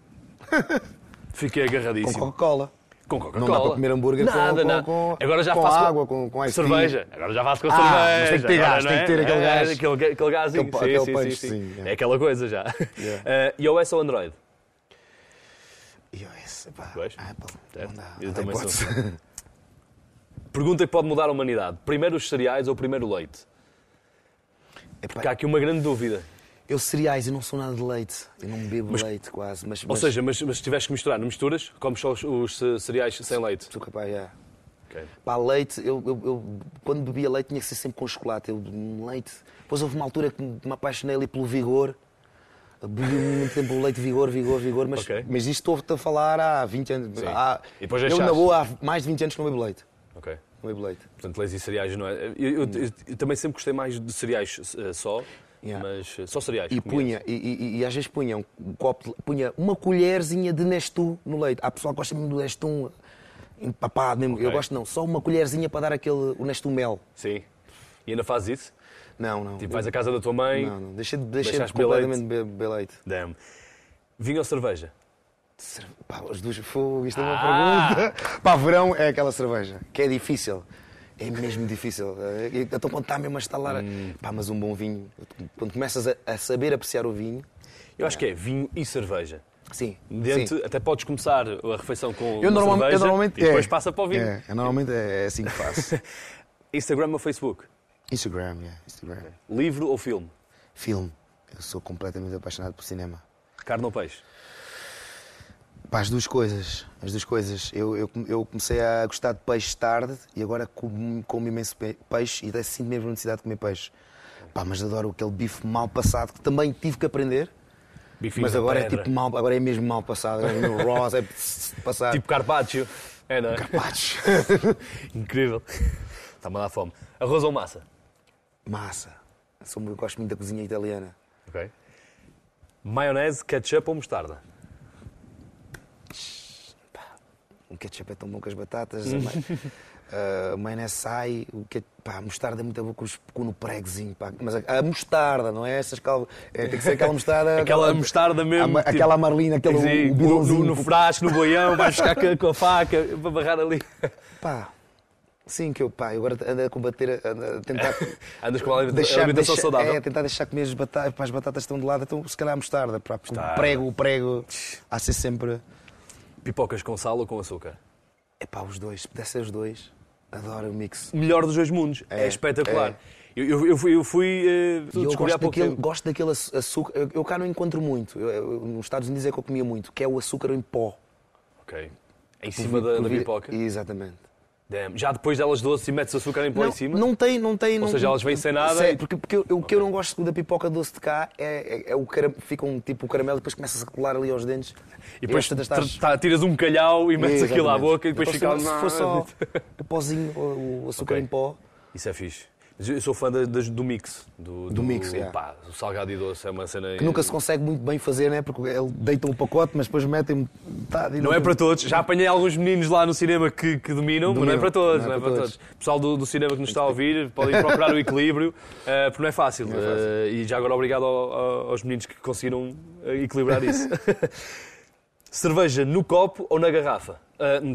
Fiquei Com agarradíssimo. Coca-Cola. Com Coca-Cola. Não dá para comer hambúrguer Nada, com- não. com- Agora já com faço água, com- com cerveja. Agora já faço com Ah, cerveja. mas tem que ter gás, não tem é? que ter aquele É, gás. Aquele, aquele gásinho. Aquele- sim, aquele sim, sim, sim. é. É aquela coisa já. Yeah. Eh, iOS ou Android? iOS, pá. Apple. Certo. Não dá. Eu também sou. Pergunta que pode mudar a humanidade. Primeiro os cereais ou primeiro o leite? Porque há aqui uma grande dúvida. Eu cereais, eu não sou nada de leite. Eu não bebo Mas- leite quase. Mas, Ou mas seja, mas, mas se tiveres que misturar, não misturas? Comes só os, os, eh, cereais sem leite? sou capaz, já. Ok. Pá, leite, eu, eu- eu- quando bebia leite tinha que ser sempre com chocolate. Eu, leite. Depois houve uma altura que me apaixonei ali pelo vigor. Bebi muito tempo o leite vigor, vigor, vigor, mas, Ok. mas isto estou-te a falar há 20 anos. Há, eu, na boa, há mais de 20 anos que não bebo leite. Ok. Não bebo leite. Portanto, leite e cereais não é. Eu, eu- eu- também sempre gostei mais de cereais eh, só, Yeah. mas eh, só cereais. E comia. punha, e, e- e às vezes punha um copo, punha uma colherzinha de Nestum no leite. Há pessoal que gosta mesmo do Nestum empapado mesmo. Eu Ok. gosto não, só uma colherzinha para dar aquele o Nestum mel. Sim. E ainda fazes isso? Não, não. Tipo, vais à casa da tua mãe, Não, não. Deixei, de- deixei de completamente beber, leite. damn. Vinho ou cerveja? Cerve- Pá, as duas fogo, isto é uma Ah! pergunta. Pá, verão é aquela cerveja, que é difícil. É mesmo difícil. Eh, Então quando está mesmo a estalar. Hum. Pá, mas um bom vinho. Quando começas a, a saber apreciar o vinho. Eu acho que é vinho e cerveja. Sim. Dentro, sim. até podes começar a refeição com Eu normalmente, cerveja eu normalmente e depois é. passa para o vinho. É, normalmente é assim que faço. Instagram ou Facebook? Instagram, yeah, Instagram. Livro ou filme? Filme. Eu sou completamente apaixonado por cinema. Carne ou peixe? Pá, as duas coisas. As duas coisas. Eu, eu, eu comecei a gostar de peixe tarde e agora como, como imenso pe- peixe e sinto mesmo a necessidade de comer peixe. Pá, mas adoro aquele bife mal passado que também tive que aprender. Bifinho mas agora é pedra. tipo mal, agora é mesmo mal passado. É raw, é passar. Tipo carpaccio. É, não é? Carpaccio. Incrível. Está-me a dar fome. Arroz ou massa? Massa. Eu gosto muito da cozinha italiana. Ok. Maionese, ketchup ou mostarda? O ketchup é tão bom com as batatas. a ma- a maionese sai. O que, pá, a mostarda é muito boa com, com no pregozinho. Pá. Mas a, a mostarda, não é? Essas cal... é, tem que ser aquela mostarda. Aquela mostarda mesmo, a tipo- aquela amarlina, aquele Sim, o no, bidãozinho. no, no frasco, no boião, vais buscar com a- com faca para barrar ali. Pá. Sim, que eu, pá, eu agora ando a combater, ando a tentar Andas com a alimentação deixar- saudável. É, tentar deixar comer as batatas, pá, as batatas estão de lado, então se calhar a mostarda, pá, o prego, o prego, há ser sempre. Pipocas com sal ou com açúcar? É pá, os dois, se pudesse ser os dois, adoro o mix. Melhor dos dois mundos. É, É, espetacular. é. Eu, eu- fui, eu fui E eu gosto daquele, gosto daquele aç- açúcar. Eu, eu cá não encontro muito. Eu- eu- nos Estados Unidos é que eu comia muito, que é o açúcar em pó. Ok. Em cima da, da pipoca. Exatamente. Damn. Já depois delas doces e metes açúcar em pó Não, em cima? não tem, não tem. não, seja, elas vêm sem nada Sério, e- porque, porque eu- o que eu não gosto da pipoca doce de cá é, é, é o cara, fica um tipo o caramelo e depois começas a colar ali aos dentes. E depois estás- tá- tiras um calhau e metes aquilo à Exatamente. boca e depois fica se, se for só o pozinho, o, açúcar Ok. em pó, Isso é fixe. Eu sou fã da- das- do mix. Do, Do mix, yeah. pá, o salgado e doce é uma cena. Que nunca se consegue muito bem fazer, né? Porque ele deita um pacote, mas depois metem metade e Não é para todos. Já apanhei alguns meninos lá no cinema que, que dominam, mas não é para todos. Não é para todos. Pessoal do, do cinema que nos está a ouvir, podem procurar o equilíbrio, eh, porque não é fácil. Não é fácil. Eh, e já agora obrigado ao- ao- aos meninos que conseguiram eh, equilibrar isso. Cerveja no copo ou na garrafa?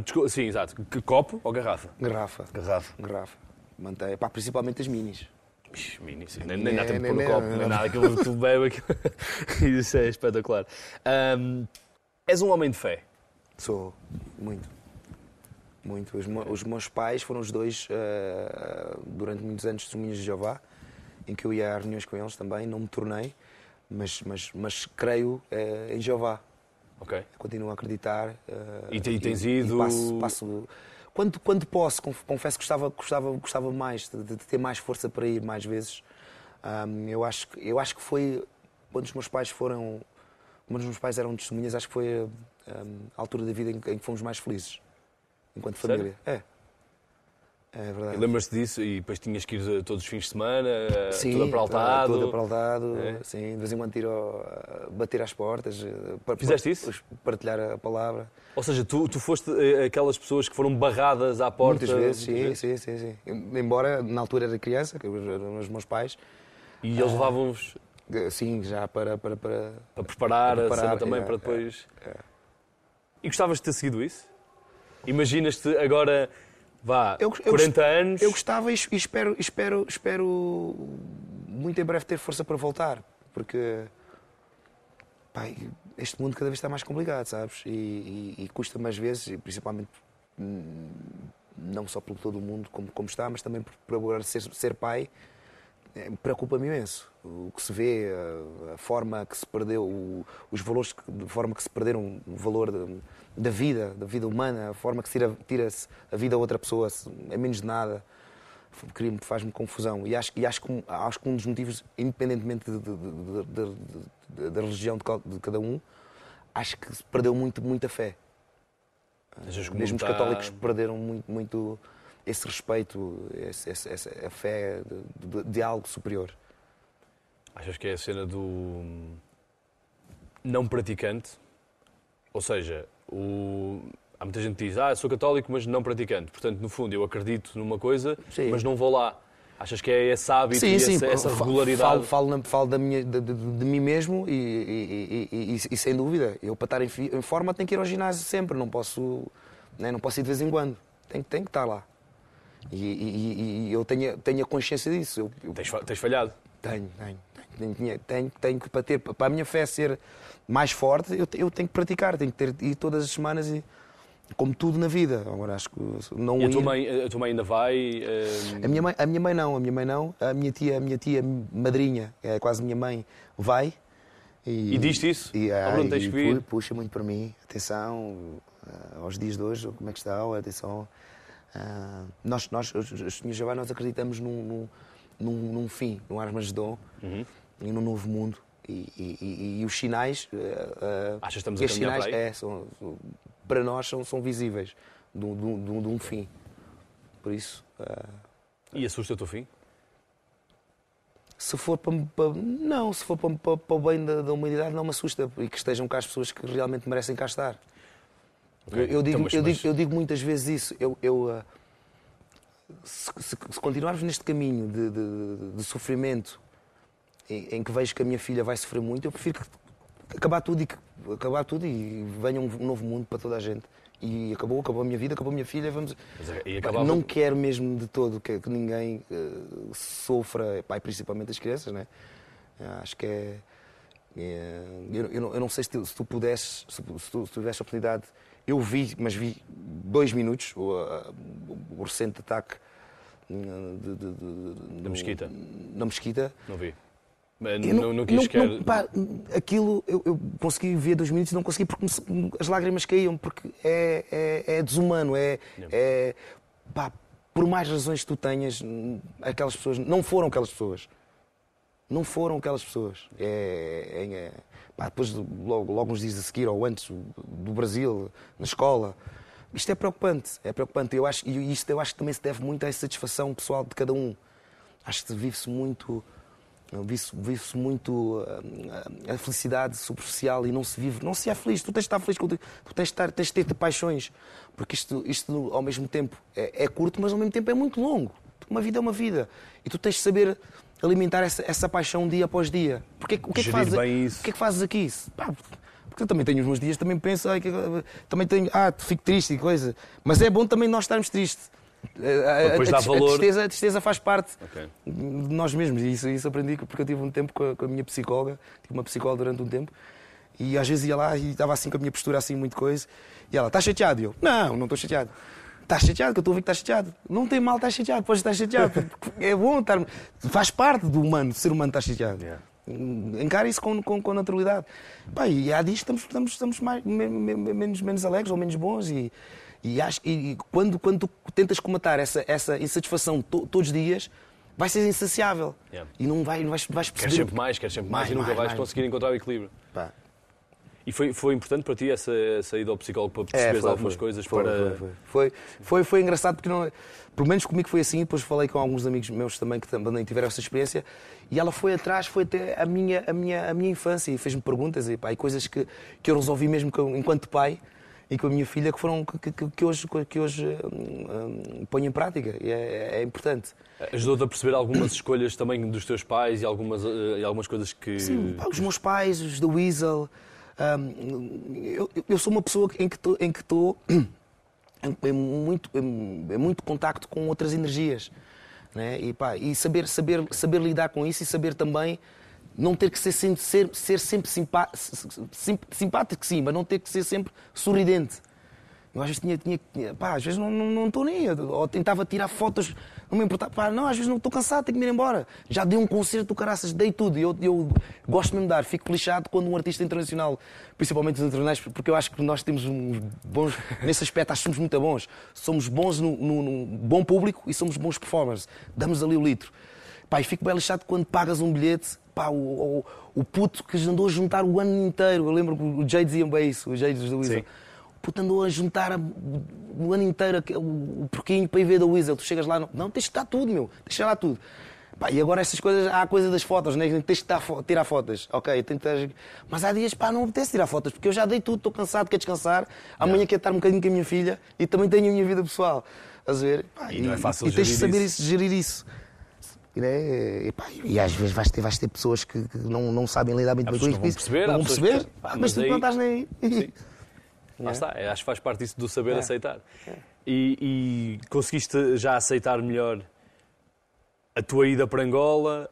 Desculpa, sim, exato. Copo ou garrafa? Garrafa. Garrafa. Garrafa. Mantém. Pá, principalmente as minis. Ixi, mini, sim. Nem, nem dá tempo de pôr no copo, nem- nada, aquilo que tu bebe. aquilo- Isso é espetacular. Ahm, és um homem de fé. Sou. Muito. Muito. Os, os meus pais foram os dois, eh, durante muitos anos, testemunhas de Jeová, em que eu ia a reuniões com eles também, não me tornei, mas, mas, mas creio eh, em Jeová. Ok. Continuo a acreditar. eh, E e tens ido- passo, passo- quando, quando posso, conf- confesso que gostava, gostava, gostava mais, de, de ter mais força para ir mais vezes. Ahm, eu, acho, que- eu acho que foi quando os meus pais foram. Quando os meus pais eram testemunhas, acho que foi ahm, a altura da vida em que, em que fomos mais felizes. Enquanto Sério? família. É. É verdade. Lembras-te disso e depois tinhas que ir eh, todos os fins de semana, eh, Sim, tudo apraltado. Tudo apraltado, É? sim. De vez em quando ir a bater às portas. eh, Fizeste isso? Partilhar a palavra. Ou seja, tu, tu foste eh, aquelas pessoas que foram barradas à porta. Muitas vezes, sim, muitas sim, sim, sim. Embora na altura era criança, que eram os meus pais, E eles levavam-vos eh, sim, já para. para, para... para preparar, Para a preparar, cena também é, para depois. é. E gostavas de ter seguido isso? Imaginas-te agora, vá, Eu- eu 40 anos. Eu gostava e e espero, espero, espero muito em breve ter força para voltar, porque pá, este mundo cada vez está mais complicado, sabes? E, e, e custa mais vezes, e principalmente hum, não só pelo todo o mundo como, como está, mas também por, por agora ser, ser pai. Eh, Preocupa-me imenso o que se vê, a, forma que se perdeu, os valores, de forma que se perderam o valor da, da vida, da vida humana, a forma que se tira- tira-se a vida a outra pessoa é menos de nada, faz-me confusão. E acho, e acho, que, um- acho que um dos motivos, independentemente de- de- de- de- de- da religião de, cada um, acho que se perdeu muito, muita fé. Mesmo os está- católicos perderam muito, muito esse respeito, esse, esse- essa- a fé de, de- de algo superior. Achas que é a cena do hum, não praticante? Ou seja, o... há muita gente que diz, ah, sou católico, mas não praticante. Portanto, no fundo, eu acredito numa coisa, Sim. mas não vou lá. Achas que é esse hábito e essa, essa Fa- regularidade? Falo, falo, falo da minha, de, de- de mim mesmo e, e- e- e- sem dúvida, eu para estar em, em forma tenho que ir ao ginásio sempre, não posso, né, não posso ir de vez em quando, tenho, tenho que estar lá. E, e- e- e eu tenho, tenho a consciência disso. Eu, eu Tens, tens falhado. tenho, tenho, tenho, tenho, tenho, tenho que para, ter, para a minha fé ser mais forte, eu, eu tenho que praticar, tenho que ter, ir todas as semanas e como tudo na vida. Agora acho que não E a ir- tua mãe, a tua mãe ainda vai? hum, a minha, mãe, a minha mãe não, a minha mãe não. A minha tia, a minha tia madrinha, é quase minha mãe, vai. E diz-te isso? E, Ah, Bruno, tens e que vir. pu- puxa muito para mim. Atenção ah, aos dias de hoje, como é que está? Atenção. Ah, nós, nós, os os Senhores nós acreditamos num, num, num, num fim, num Armagedon Uhum. e num novo mundo. E, e- e- e os sinais. ah, Achas que estamos a sinais para é, são, são- para nós são, são visíveis de um- de de de um fim. Por isso. ah, E assusta-te o fim? Se for para, para- não, se for para, para- para o bem da, da humanidade, não me assusta e que estejam cá as pessoas que realmente merecem cá estar. Eu, digo, então, mas- eu, mas- digo, eu digo muitas vezes isso. Eu, eu, ah, se, se- se continuarmos neste caminho de, de- de sofrimento em, em que vejo que a minha filha vai sofrer muito, eu prefiro que- acabar tudo e que- acabar tudo e venha um novo mundo para toda a gente. E acabou, acabou a minha vida, acabou a minha filha, vamos. Mas, e acabava- Não quero mesmo de todo que, que ninguém eh, sofra, e principalmente as crianças, né? Acho que é. é- eu, eu não, eu não sei se tu, se tu pudesses, se tu, se tu tivesse a oportunidade. Eu vi, mas vi dois minutos o, o recente ataque eh, de, de- de- Da Mesquita. Na mesquita. Não vi. Eu não, não quis sequer... não, pá, aquilo eu, eu consegui ver dois minutos e não consegui porque as lágrimas caíam, porque é, é, é desumano, é, é pá, por mais razões que tu tenhas, aquelas pessoas não foram aquelas pessoas. Não foram aquelas pessoas. É, é- é- pá, depois, logo, logo uns dias a seguir, ou antes, do Brasil, na escola. Isto é preocupante, é preocupante. Eu acho, e isto eu acho que também se deve muito à insatisfação pessoal de cada um. Acho que vive-se muito vive-se vive muito a, a, felicidade superficial e não se vive, não se é feliz. Tu tens de estar feliz, tu tens de, estar, tens de ter paixões, porque isto, isto ao mesmo tempo é, é, curto, mas ao mesmo tempo é muito longo. Uma vida é uma vida e tu tens de saber alimentar essa, essa paixão dia após dia. Porque, o, que é que fazes, o que é que fazes aqui? Pá, porque eu também tenho os meus dias, também penso, ai, também tenho, ah, fico triste e coisa. Mas é bom também nós estarmos tristes. A, a, a, tristeza, a, tristeza, faz parte okay. de nós mesmos. E isso, isso aprendi porque eu tive um tempo com a, com a, minha psicóloga, tive uma psicóloga durante um tempo, e às vezes ia lá e estava assim com a minha postura assim, muito coisa. E ela, estás chateado? E eu, não, não estou chateado. Estás chateado, que eu estou a ver que estás chateado. Não tem mal estar chateado, podes estar chateado. é bom estar. Faz parte do humano, do ser humano estar chateado. Yeah. Encara isso com, com, com naturalidade. Pá, e há dias estamos, estamos, estamos mais, menos, menos alegres ou menos bons. E, e, acho, e quando, quando tu tentas comatar essa, essa insatisfação to, todos os dias, vai ser insaciável. Yeah. E não, vai, não vais, vais perceber. Queres sempre mais, queres sempre mais, mais e nunca mais, vais mais. conseguir encontrar o equilíbrio. Pá. E foi, foi importante para ti essa, ida ao psicólogo para perceber é, algumas foi, coisas? Foi, para... Foi, foi, foi, foi, engraçado porque, não, pelo menos comigo foi assim. Depois falei com alguns amigos meus também que também tiveram essa experiência. E ela foi atrás, foi até a minha, a minha, a minha infância e fez-me perguntas e, pá, e coisas que, que eu resolvi mesmo enquanto pai e com a minha filha que foram que, que, que hoje, que hoje um, um, ponho em prática e é, é importante. Ajudou-te a perceber algumas escolhas também dos teus pais e algumas, eh, e algumas coisas que. Sim, pá, os meus pais, os da Weasel. Eu, eu, sou uma pessoa em que estou em, que estou em, muito, em, em muito contacto com outras energias. Né? E, pá, e saber, saber, saber lidar com isso e saber também não ter que ser, ser, ser sempre simpá, simpático, sim, mas não ter que ser sempre sorridente. Eu às vezes tinha, tinha pá, às vezes não estou não, não nem, ou tentava tirar fotos, não me importava, pá, não, às vezes não estou cansado, tenho que me ir embora. Já dei um concerto do caraças, dei tudo, eu, eu gosto mesmo de dar, fico lixado quando um artista internacional, principalmente os internacionais, porque eu acho que nós temos uns bons, nesse aspecto, acho que somos muito bons, somos bons no, bom público e somos bons performers, damos ali o litro. Pá, e fico bem lixado quando pagas um bilhete pá, o, o, o puto que andou a juntar o ano inteiro. Eu lembro que o Jay dizia bem isso, o Jay do Weasel. O puto andou a juntar a, o ano inteiro o, o porquinho para ir ver da Weasel. Tu chegas lá, não, não tens de estar tudo, meu, deixa lá tudo. Pá, e agora essas coisas, há a coisa das fotos, né? tens de tirar fotos. Ok, tentas... mas há dias, pá, não apetece tirar fotos, porque eu já dei tudo, estou cansado, quero descansar. Amanhã quero estar um bocadinho com a minha filha e também tenho a minha vida pessoal. a ver? Pá, e, e, não é fácil e tens de saber isso. gerir isso. Né? E, pá, e, às vezes vais ter, vais ter pessoas que, que não, não sabem lidar bem com isso. Não vão perceber, não vão perceber mas, mas tu aí... não estás nem aí. Lá está, é, acho que faz parte disso do saber é. aceitar. É. E, e, conseguiste já aceitar melhor a tua ida para Angola,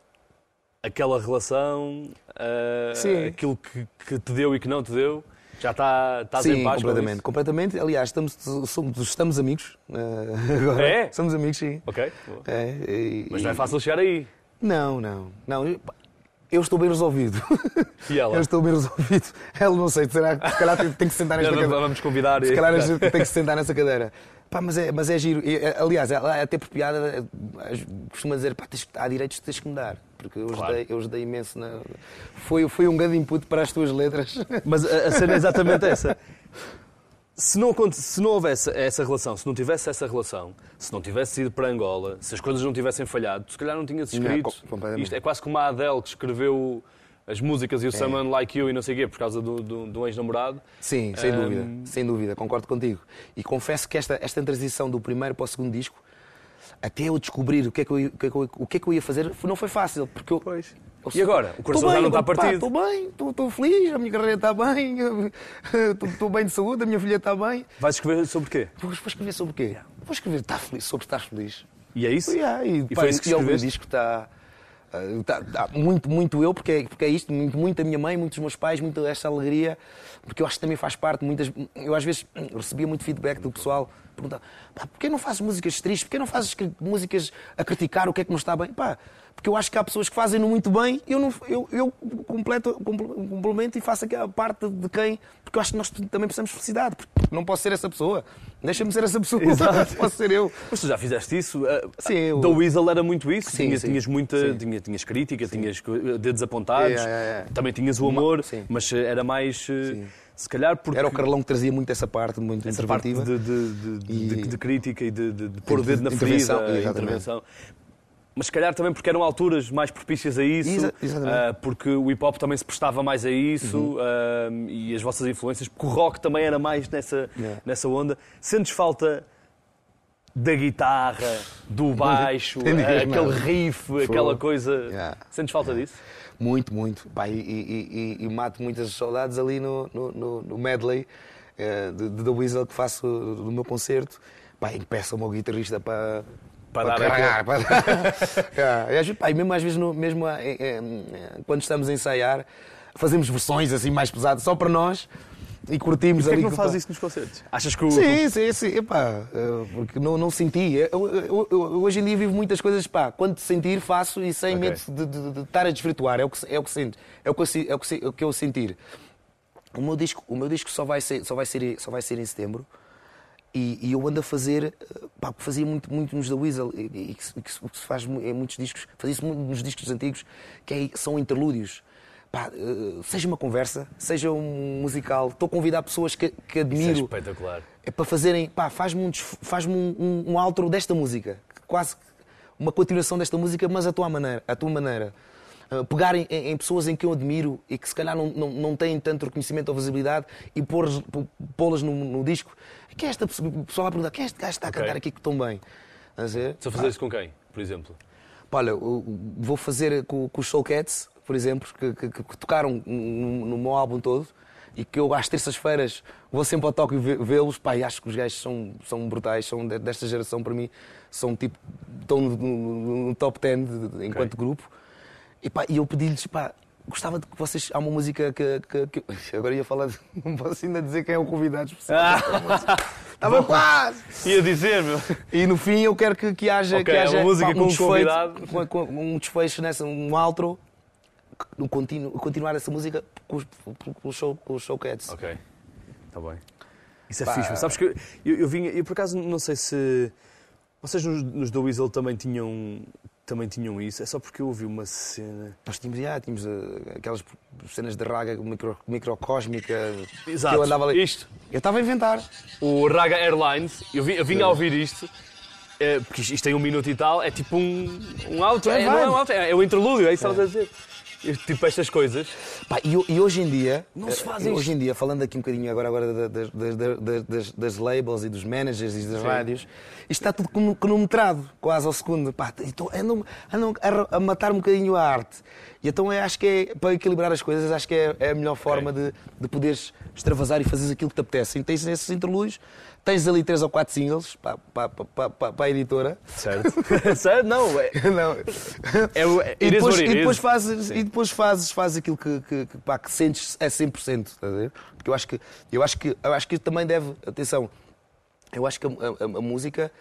aquela relação, uh, aquilo que, que te deu e que não te deu? Já está, estás sim, em paz completamente, completamente. Aliás, estamos, somos, estamos amigos. Uh, agora. É? Somos amigos, sim. Ok. É, e, Mas não é fácil chegar aí. Não, não. não. Eu estou bem resolvido. E ela? Eu estou bem resolvido. Ela não sei, será que se calhar tem, que sentar nesta cadeira. Vamos convidar. Se calhar tem que se sentar nessa cadeira. Pá, mas, é, mas é giro. Eh, aliás, ela é até por piada costuma dizer: pá, tens, há direitos que tens que mudar. Porque eu claro. ajudei, eu imenso. Na... Foi, foi um grande input para as tuas letras. Mas a, a cena é exatamente essa. Se não, se não houvesse essa relação, se não tivesse essa relação, se não tivesse ido para Angola, se as coisas não tivessem falhado, se calhar não tinhas escrito. Não, Isto é quase como a Adele que escreveu as músicas e o é. Someone Like You e não sei o quê, por causa do, do, do ex-namorado. Sim, sem um... dúvida, sem dúvida, concordo contigo. E confesso que esta, esta transição do primeiro para o segundo disco, até eu descobrir o que é que eu, o que é que eu, o que é que eu ia fazer, não foi fácil, porque eu... Pois. E agora? O coração bem, já não está partido? Estou bem, estou feliz, a minha carreira está bem, estou bem de saúde, a minha filha está bem. Vais escrever sobre quê? Vou, vou escrever sobre quê? Vou escrever tá feliz, sobre estar feliz. E é isso? Yeah, e, e pá, foi isso que escreveste? disco está Uh, tá, tá, muito, muito eu, porque é, porque é isto, muito, muito a minha mãe, muitos meus pais, muito esta alegria, porque eu acho que também faz parte. Muitas, eu às vezes recebia muito feedback do pessoal, perguntava: porquê não fazes músicas tristes? Porquê não fazes músicas a criticar o que é que não está bem? Pá, porque eu acho que há pessoas que fazem-no muito bem, eu, não, eu, eu completo, complemento e faço a parte de quem, porque eu acho que nós também precisamos de felicidade, porque não posso ser essa pessoa. Deixa-me ser essa pessoa, Exato. posso ser eu. Mas tu já fizeste isso? Eh, sim, eu... Da Weasel era muito isso? Sim, tinhas, sim. tinhas muita, sim. Tinhas, tinhas crítica, sim. tinhas dedos apontados, é, é, é. também tinhas o amor, mas eh, era mais... Eh, sim. Se calhar porque... Era o Carlão que trazia muito essa parte, muito essa interventiva. parte de, de, de, e... de, crítica e de, de, pôr o dedo na ferida, intervenção. Mas se calhar também porque eram alturas mais propícias a isso, Exa uh, porque o hip hop também se prestava mais a isso Uhum. uh, e as vossas influências, porque o rock também era mais nessa, Yeah. nessa onda. Sentes falta da guitarra, do baixo, uh, mesmo. aquele riff, aquela coisa. Yeah. Sentes falta disso? Muito, muito. Pá, e, e- e- e mato muitas saudades ali no, no, no- no medley eh, de, de The Weasel que faço do meu concerto. Pá, e peço ao meu guitarrista para. Para dar carregar, para dar. É, pá, e mesmo às vezes, no- mesmo eh, eh, quando estamos a ensaiar, fazemos versões assim mais pesadas só para nós e curtimos Porquê é ali. que não pá. fazes isso nos concertos? Achas que o. Sim, sim, sim. Epá, porque não, não senti. Eu, eu- eu- hoje em dia vivo muitas coisas, pá, quando sentir, faço e sem Ok. medo de, de- de estar a desvirtuar. É o que, é o que sinto. É o que, eu, é o que, é o que eu sentir. O meu disco, o meu disco só, vai ser, só, vai ser, só vai ser em setembro. E, e eu ando a fazer, eh, pá, fazia muito, muito nos da Weasel, e, e e que o que se faz em muitos discos, fazia isso muito nos discos antigos, que é- são interlúdios. Pá, eh, seja uma conversa, seja um musical, estou a convidar pessoas que, que Isso é admiro espetacular. é para fazerem, pá, faz-me um, faz-me um, um, um outro desta música, quase uma continuação desta música, mas à tua maneira. À tua maneira. Uh, pegar em, em pessoas em que eu admiro e que se calhar não, não, não têm tanto reconhecimento ou visibilidade e pô-las no, no disco. Quem é esta pessoa? O pessoal vai perguntar: quem é este gajo que está a cantar aqui que tão bem? Estou a fazer isso com quem, por exemplo? Olha, eu vou fazer com, com os Soul Cats, por exemplo, que, que- que tocaram no, no meu álbum todo e que eu às terças-feiras vou sempre ao Tóquio vê- vê-los. Pá, e acho que os gajos são, são brutais, são de- desta geração para mim, são tipo, estão no, no- no top 10 de- de- enquanto grupo. E, pá, e eu pedi-lhes, pá, gostava de que vocês. Há uma música que. que- que- agora ia falar, de, não posso ainda dizer quem é o convidado especial. Estava quase! Ia dizer, meu. E no fim eu quero que, que haja, Ok, que é haja uma música pá, com um, um desfecho, convidado. com- com- um desfecho nessa, um outro, no continuo, continuar essa música com os, com os show, com os showcats. Ok, está bem. Isso é Pá. fixe. Sabes que eu, eu, eu vinha, eu por acaso não sei se vocês nos, nos The Weasel também tinham, também tinham isso. É só porque eu ouvi uma cena. Nós tínhamos, já, tínhamos eh, aquelas cenas de raga micro, microcósmica. Exato. Que eu andava ali. Isto. Eu estava a inventar. O Raga Airlines, eu, vi, eu vinha a ouvir isto. eh, porque isto tem um minuto e tal, é tipo um, um outro, É é, não é um é, é o interlúdio, é isso que estavas a dizer. Tipo estas coisas. Pá, e, e hoje em dia, Não se faz eh, isto. hoje em dia, falando aqui um bocadinho agora, agora da- das, das- das- das- labels e dos managers e das Sim. rádios, isto está tudo crono- cronometrado, quase ao segundo. Pá, então andam, andam a, a matar um bocadinho a arte. E então eu acho que é, para equilibrar as coisas, acho que é, é a melhor forma de, de poderes extravasar e fazeres aquilo que te apetece. E tens esses interlúdios, tens ali três ou quatro singles para, para, para, para, para a editora. Certo. certo? Não, é, Não. é, é E depois, e depois is. fazes, Sim. e depois fazes, fazes aquilo que, que, que, pá, que sentes é 100%, estás a ver? Porque eu acho que eu acho que eu acho que também deve, atenção, eu acho que a, a- a música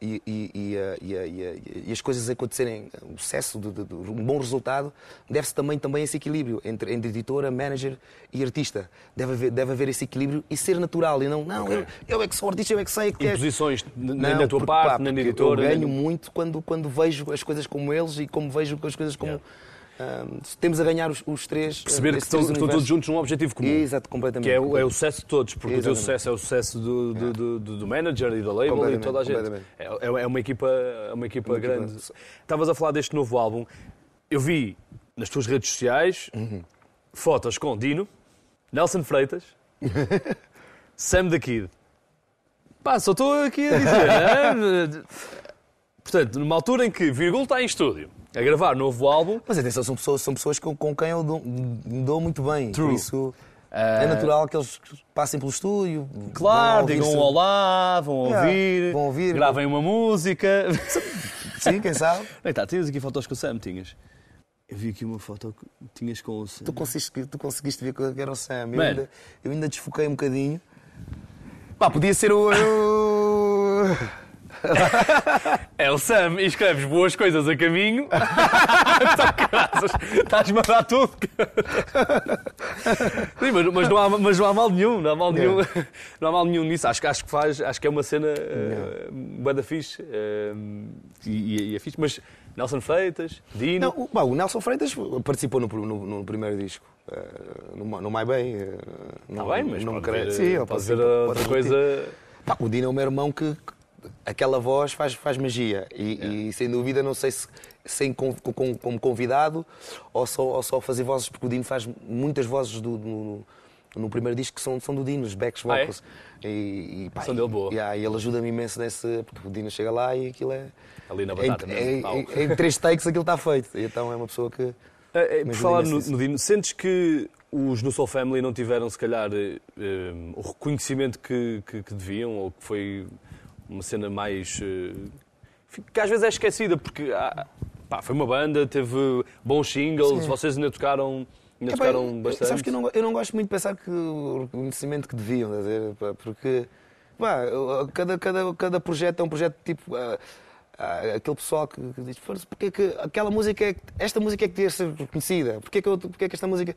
e, e- e a- e as coisas acontecerem, o sucesso, de, de- de um bom resultado, deve-se também, também a esse equilíbrio entre, entre editora, manager e artista. Deve haver, deve haver esse equilíbrio e ser natural e não, não, Ok. eu, eu é que sou artista, eu é que sei que é. Imposições nem Não, na tua porque, parte, pá, nem na editora. Eu nem ganho no- muito quando, quando vejo as coisas como eles e como vejo as coisas como. Yeah. Ahm, temos a ganhar os, os três. Perceber que estão, estão todos juntos num objetivo comum. Exato, completamente. Que é, o- é o sucesso de todos, porque o teu Exatamente. sucesso é o sucesso do, do, do, do- do manager e da label e toda a gente. É, é- é uma equipa, é uma equipa Uma equipa- grande. Estavas a falar deste novo álbum. Eu vi nas tuas redes sociais Uhum. fotos com Dino, Nelson Freitas, Sam the Kid. Pá, só estou aqui a dizer. né? Portanto, numa altura em que Virgul está em estúdio a gravar novo álbum, Mas atenção, são pessoas, são pessoas com, com quem eu dou, dou muito bem. True. Por isso Ah. é natural que eles passem pelo estúdio. Claro, vão digam um olá, vão Yeah, ouvir, vão ouvir. gravem uma música. Sim, quem sabe? Bem, tá, tinhas aqui fotos com o Sam, tinhas. Eu vi aqui uma foto que tinhas com o Sam. Tu conseguiste, tu conseguiste ver que era o Sam. Eu ainda, eu ainda desfoquei um bocadinho. Pá, podia ser o. É o Sam e escreves boas coisas a caminho. Tá, Estás-me a dar tudo. Sim, mas, mas não há, mas não há mal nenhum, não há mal nenhum, não há mal nenhum nisso. Acho, que- acho que faz, acho que é uma cena uh, bué da fixe. uh, e, e- é fixe. Mas Nelson Freitas, Dino. Não, o, o Nelson Freitas participou no, no- no primeiro disco, eh, no, no My eh, Está não- bem, mas não pode Sim, pode ser- outra coisa. Pá, o Dino é o meu irmão que aquela voz faz, faz magia. E, e, sem dúvida, não sei se. sem, com, com, como convidado ou só, ou só fazer vozes, porque o Dino faz muitas vozes do, no, no primeiro disco que são, são do Dino, os backs vocals. Ah, é? e, e, pá, são dele boa. E, yeah, e ele ajuda-me imenso nesse. Porque o Dino chega lá e aquilo é. Ali na batata, em, em, em, em três takes aquilo está feito. E então é uma pessoa que. É, é, por falar no, no, Dino, sentes que os no Soul Family não tiveram, se calhar, um, eh, o reconhecimento que, que, que, deviam, ou que foi uma cena mais. Uh, que às vezes é esquecida, porque ah, pá, foi uma banda, teve bons singles, Sim. vocês ainda tocaram. Ainda é, tocaram bem, bastante. Sabes que eu não, eu não gosto muito de pensar que o reconhecimento que deviam, dizer, porque pá, cada, cada, cada projeto é um projeto tipo. Uh, aquele pessoal que, que diz porque é que aquela música é, esta música é que devia ser reconhecida porque é que, eu, porque é que esta música Pá,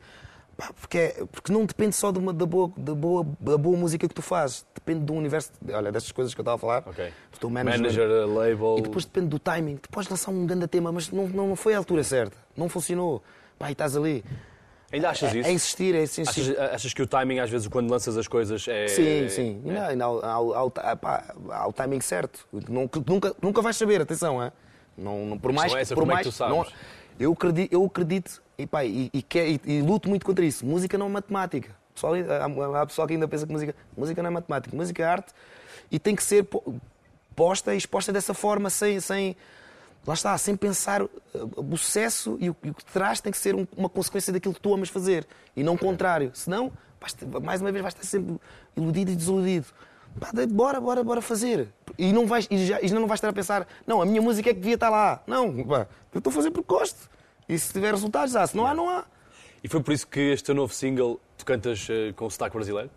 porque, é, porque não depende só de uma, da, boa, da, boa, da boa música que tu fazes. Depende do universo. Olha, destas coisas que eu estava a falar. Okay. Do teu manager. Manager, label. E depois depende do timing. Tu podes lançar um grande tema, mas não, não foi a altura certa. Não funcionou. Pá, e estás ali. Ainda achas é, isso? É insistir, é insistir. Achas, achas, que o timing, às vezes, quando lanças as coisas é. Sim, sim. É. Não, há, há, há, há, o timing certo. nunca, nunca vais saber, atenção, é? Não, não, por mais. Não é essa, por mais, é que tu sabes? Não, eu acredito, eu acredito e, pá, e, e, e, e, luto muito contra isso. Música não é matemática. Pessoal, há, há pessoal que ainda pensa que música, música não é matemática. Música é arte e tem que ser posta e exposta dessa forma, sem, sem, lá está, sem pensar uh, o sucesso e o, e o que traz tem que ser um, uma consequência daquilo que tu amas fazer e não o contrário. Senão, mais uma vez, vais estar sempre iludido e desiludido. Pá, bora, bora, bora fazer. E não vais, e já, e não vais estar a pensar, não, a minha música é que devia estar lá. Não, pá, eu estou a fazer porque gosto. E se tiver resultados, há. Se não há, não há. E foi por isso que este novo single tu cantas uh, com o sotaque brasileiro?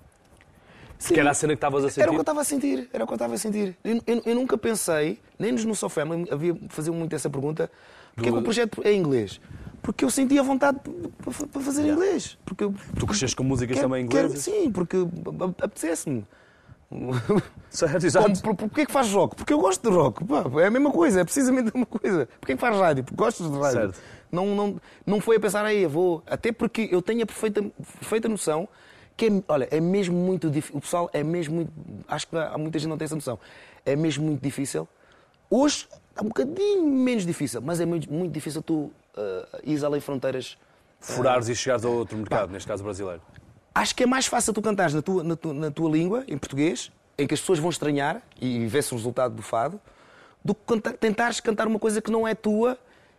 Sim. Que era a cena que estavas a sentir? Era o que eu estava a sentir. Era o que eu estava a sentir. Eu, eu, eu, nunca pensei, nem nos No So Family, havia fazer muito essa pergunta, porque Do... é que o projeto é em inglês? Porque eu sentia vontade para fazer yeah. inglês. Porque tu cresceste com músicas quero, também inglesas? Sim, porque apetecesse-me. Certo, exato. Como, porquê que faz rock? Porque eu gosto de rock. Pá, é a mesma coisa, é precisamente a mesma coisa. Porquê que faz rádio? Porque gostas de rádio. Certo. Não, não, não foi a pensar aí, vou. Até porque eu tenho a perfeita, perfeita noção que é, olha, é mesmo muito difícil. O pessoal é mesmo muito. Acho que há muita gente não tem essa noção. É mesmo muito difícil. Hoje está um bocadinho menos difícil, mas é muito, muito difícil tu uh, ires além fronteiras. Furares uh, e chegares a outro mercado, pá, neste caso brasileiro. Acho que é mais fácil tu cantares na tua, na tua, na tua língua, em português, em que as pessoas vão estranhar e ver-se o resultado do fado, do que tentares cantar uma coisa que não é tua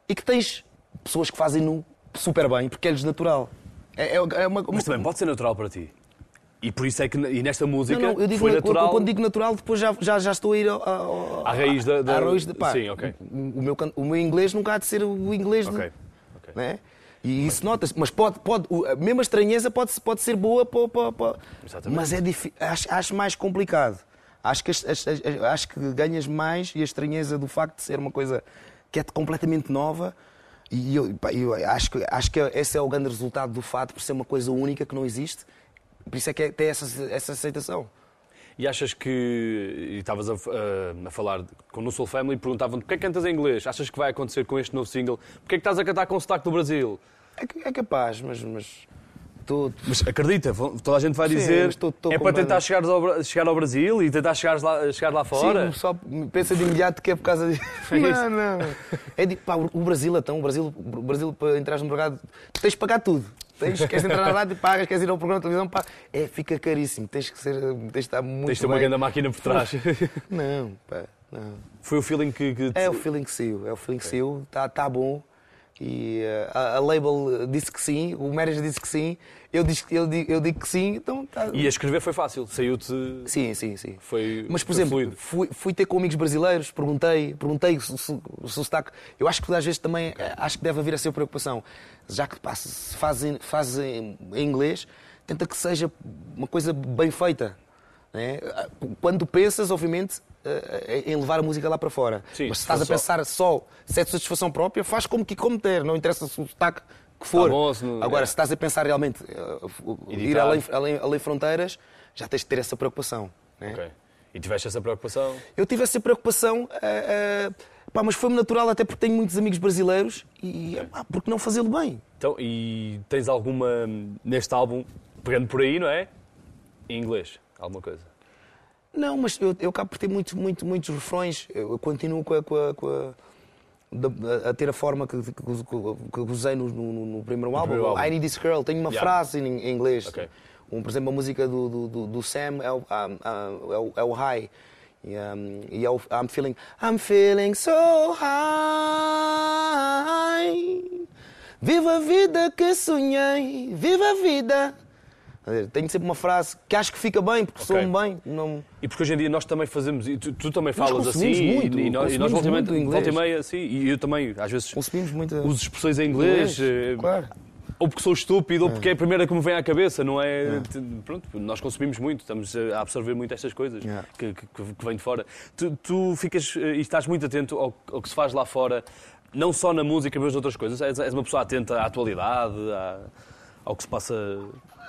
e que tens pessoas que fazem no super bem, porque é-lhes natural. É, é, é uma, Mas também pode ser natural para ti. E por isso é que e nesta música não, não, eu digo foi natural. Quando digo natural, depois já, já, já estou a ir ao, ao, à raiz da. da... À raiz de, pá, Sim, ok. O meu, o meu inglês nunca há de ser o inglês. Ok. De, okay. Né? E isso nota-se. Mas pode, pode, a mesma estranheza pode, pode ser boa para. para, para... Mas é difícil. Acho, acho mais complicado. Acho que, acho que ganhas mais e a estranheza do facto de ser uma coisa que é completamente nova e eu, eu, acho, que, acho que esse é o grande resultado do fato por ser uma coisa única que não existe. Por isso é que é, tem essa, essa aceitação. E achas que. E estavas a, a, a, falar com o Soul Family e perguntavam porquê é que cantas em inglês? Achas que vai acontecer com este novo single? Porquê é que estás a cantar com o sotaque do Brasil? É, é capaz, mas, mas mas acredita, toda a gente vai Sim, dizer estou, estou é para tentar chegar ao, chegar ao Brasil e tentar chegar lá, chegar lá fora. Sim, só pensa de imediato que é por causa disso. É não, não. É de, pá, o Brasil então, o Brasil, o Brasil para entrar no mercado, tens de pagar tudo. Tens, queres entrar na rádio, pagas, queres ir ao programa de televisão, pá, é, fica caríssimo. Tens que ser, tens de estar muito Tens de ter uma grande máquina por trás. Não, pá, não. Foi o feeling que... que te... É o feeling que saiu, é o feeling que saiu, está tá bom. E uh, a, a, label disse que sim, o manager disse que sim, eu, disse, eu, digo, eu digo que sim, então tá... E a escrever foi fácil, saiu-te. Sim, sim, sim. Foi, Mas, por exemplo, fui, fui, ter com amigos brasileiros, perguntei, perguntei se, o sotaque. Eu acho que às vezes também eh, acho que deve haver a sua preocupação. Já que pá, se fazem, fazem em inglês, tenta que seja uma coisa bem feita. Né? Quando pensas, obviamente, eh, em levar a música lá para fora. Sim, Mas se estás a pensar só se é de satisfação própria, faz como que como ter, não interessa se o sotaque que for. Tá bom, se não... Agora, é. se estás a pensar realmente uh, ir além, além, além, fronteiras, já tens de ter essa preocupação. Né? Okay. E tiveste essa preocupação? Eu tive essa preocupação, uh, uh, pá, mas foi-me natural até porque tenho muitos amigos brasileiros e okay. pá, porque não fazê-lo bem? Então, e tens alguma, neste álbum, pegando por aí, não é? Em inglês, alguma coisa? Não, mas eu, eu acabo por ter muito, muito, muitos refrões. Eu continuo com a, com a, com a a, ter a forma que, que, usei no, no, no primeiro álbum. álbum. I Need This Girl, tenho uma Yeah. frase em, inglês. Ok. Um, por exemplo, a música do, do, do, Sam é o, ah, ah, é é o High. E, um, e é o I'm feeling, I'm feeling so high. Viva a vida que sonhei, viva a vida. Tenho sempre uma frase que acho que fica bem, porque Ok. soa-me bem. Não... E porque hoje em dia nós também fazemos, e tu, tu também Nós falas assim, muito, e, e nós, e nós volta, muito meia- inglês. volta e meia, sim, e eu também, às vezes, Consumimos muita. uso expressões em inglês, eh, Claro. ou porque sou estúpido, ou porque é a primeira que me vem à cabeça, não é? Pronto, nós consumimos muito, estamos a absorver muito estas coisas Yeah. que, que, que vêm de fora. Tu, tu ficas eh, e estás muito atento ao, ao que se faz lá fora, não só na música, mas noutras coisas. És, és uma pessoa atenta à atualidade, à- ao que se passa.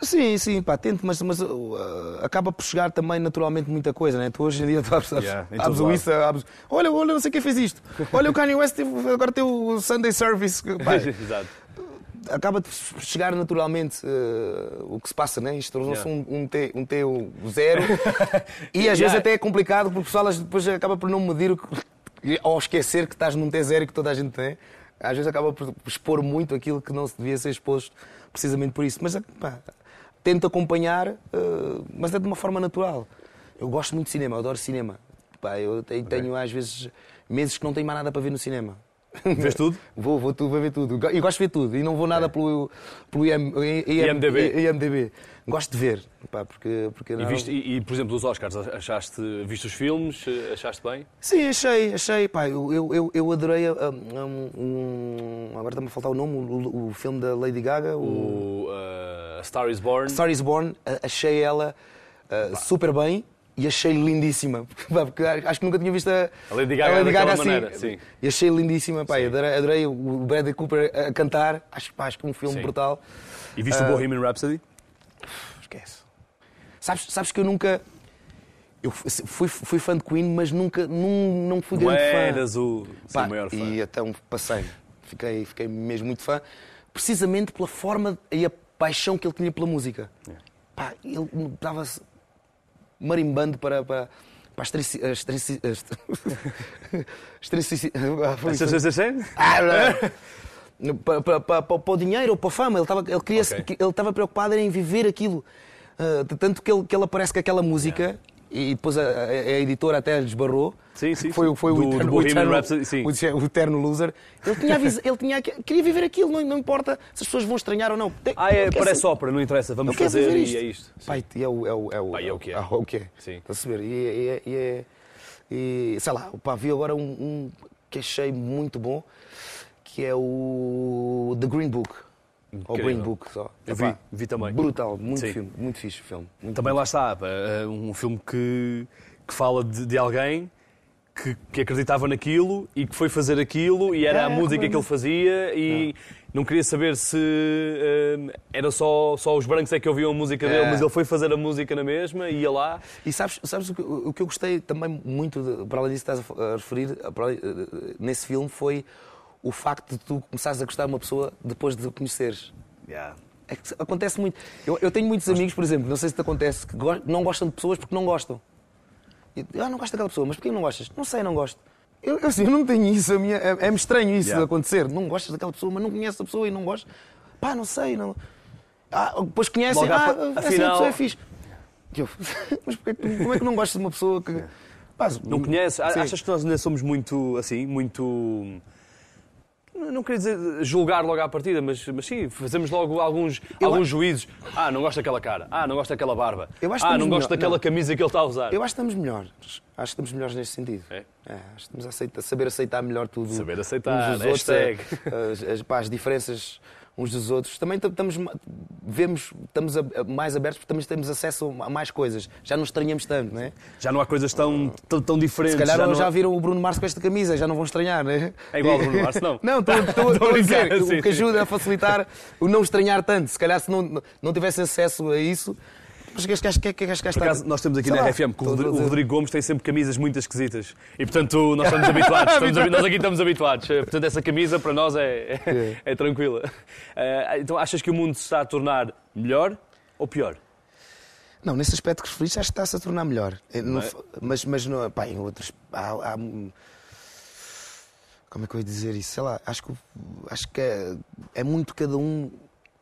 Sim, sim, pá, tento, mas, mas uh, acaba por chegar também naturalmente muita coisa, né? Tu hoje em dia tu abres, abres, Yeah, abres o. Insta, abres, olha, olha, não sei quem fez isto. Olha, o Kanye West teve- agora tem o Sunday Service. Pá, Exato. acaba de chegar naturalmente uh, o que se passa, né? Isto tornou-se Yeah. um, um, T, um T zero. e às vezes Yeah. até é complicado porque o pessoal depois acaba por não medir o que, ou esquecer que estás num T zero e que toda a gente tem. Às vezes acaba por expor muito aquilo que não se devia ser exposto precisamente por isso. Mas pá, tento acompanhar, uh, mas é de uma forma natural. Eu gosto muito de cinema, eu adoro cinema. Pá, eu te- tenho às vezes meses que não tenho mais nada para ver no cinema. Vês tudo? Vou, vou, tu- vou ver tudo. E gosto de ver tudo. E não vou nada pelo, pelo IM, IM, IMDb. IMDb. Gosto de ver. Pá, porque, porque E, viste- e- e, por exemplo, os Oscars, achaste, viste os filmes, achaste bem? Sim, achei, achei. Pá, eu, eu, eu, adorei. um, um, agora está-me a faltar o nome, o, o filme da Lady Gaga, o, O uh, Star is Born. Star is Born. Achei ela uh, super bem. E achei lindíssima, porque acho que nunca tinha visto a, A Lady Gaga daquela maneira, sim. E achei lindíssima, pá, adorei, adorei o Bradley Cooper a cantar, acho, pá, acho que é um filme Sim. brutal. E viste o Bohemian Rhapsody? Esquece. Sabes, sabes que eu nunca. Eu fui, fui fã de Queen, mas nunca não, não fui grande fã. eras o seu Pá, maior fã. E então passei. Fiquei, fiquei mesmo muito fã, precisamente pela forma e a paixão que ele tinha pela música. É. Pá, ele estava-se marimbando para. para para as trici- as trici- as- as ah, foi isso. Ah, não. para, para, para, para o dinheiro ou para a fama. Ele estava, ele queria, Ok. ele estava preocupado em viver aquilo. Ah, tanto que ele, que ele aparece com aquela música e depois a, a- a editora até lhe esbarrou. Sim, sim, Foi, foi Do- o, eterno, o, eterno, o, o eterno loser. Ele, tinha, ele tinha, queria viver aquilo, não, não importa se as pessoas vão estranhar ou não. Tem- Ah, é, parece ser- ópera, não interessa, vamos fazer e isto. é isto. Sim. Pai, é o, é o, é o, e é o que é. é o que é. Sim. Estás a saber? E, é- e, é- e, é- e, sei lá, pá, vi agora um, um que achei muito bom, que é o The Green Book. Ou. Green Book só. Eu vi, vi também. Brutal, muito Sim. filme, muito fixe o filme. Muito Também lá está, é um filme que, que fala de, de alguém que, que acreditava naquilo e que foi fazer aquilo e era É, a música que ele fazia e não queria saber se hum, era só, só os brancos é que ouviam a música dele, É. mas ele foi fazer a música na mesma, ia lá. E sabes, sabes o, que, o que eu gostei também muito, de, para além disso que estás a, referir, a- para eh, nesse filme, foi o facto de tu começares a gostar de uma pessoa depois de a conheceres. É que acontece muito. Eu, eu tenho muitos amigos, por exemplo, não sei se te acontece, que não gostam de pessoas porque não gostam. E, ah, não gosto daquela pessoa, mas porquê não gostas? Não sei, não gosto. Eu, eu, assim, eu não tenho isso, minha, é, é-me estranho isso Yeah. de acontecer. Não gostas daquela pessoa, mas não conheces a pessoa e não gostas. Pá, não sei, não. Ah, depois conhecem, Logo, ah, apa- assim, a afinal- pessoa é fixe. Eu, mas porquê como é que não gostas de uma pessoa que. Pá, Não conheces? Achas que nós ainda somos muito, assim, muito... Não queria dizer julgar logo à partida, mas, mas sim, fazemos logo alguns, Eu alguns acho- juízos. Ah, não gosto daquela cara. Ah, não gosto daquela barba. Eu acho que ah, não gosto melhor- daquela não. camisa que ele está a usar. Eu acho que estamos melhores. Acho que estamos melhores neste sentido. É? acho que estamos a, aceitar- saber aceitar melhor tudo. Saber aceitar, uns dos outros, hashtag. a- as, as, pá, as diferenças uns dos outros. Também tam- estamos, vemos, estamos mais abertos porque também temos acesso a mais coisas. Já não estranhamos tanto, não é? Já não há coisas tão, tão, tão diferentes. Se calhar já, já, não... viram o Bruno Mars com esta camisa, já não vão estranhar, não é? É igual ao Bruno Mars, não? Não, estou- a dizer o que ajuda a facilitar o não estranhar tanto. Se calhar se não, não tivesse acesso a isso. Mas que acho que que que que acaso, nós temos aqui Sei na lá, RFM que o Rodrigo, o. Rodrigo Gomes tem sempre camisas muito esquisitas. E portanto, nós estamos habituados. estamos nós aqui estamos habituados. Eh, Portanto, essa camisa para nós é, é, é tranquila. Eh, Então, achas que o mundo se está a tornar melhor ou pior? Não, nesse aspecto que referiste, acho que está-se a tornar melhor. É, não é? Mas, mas não, pá, em outros. Há, há- como é que eu ia dizer isso? Sei lá, acho que, acho que é, é muito cada um.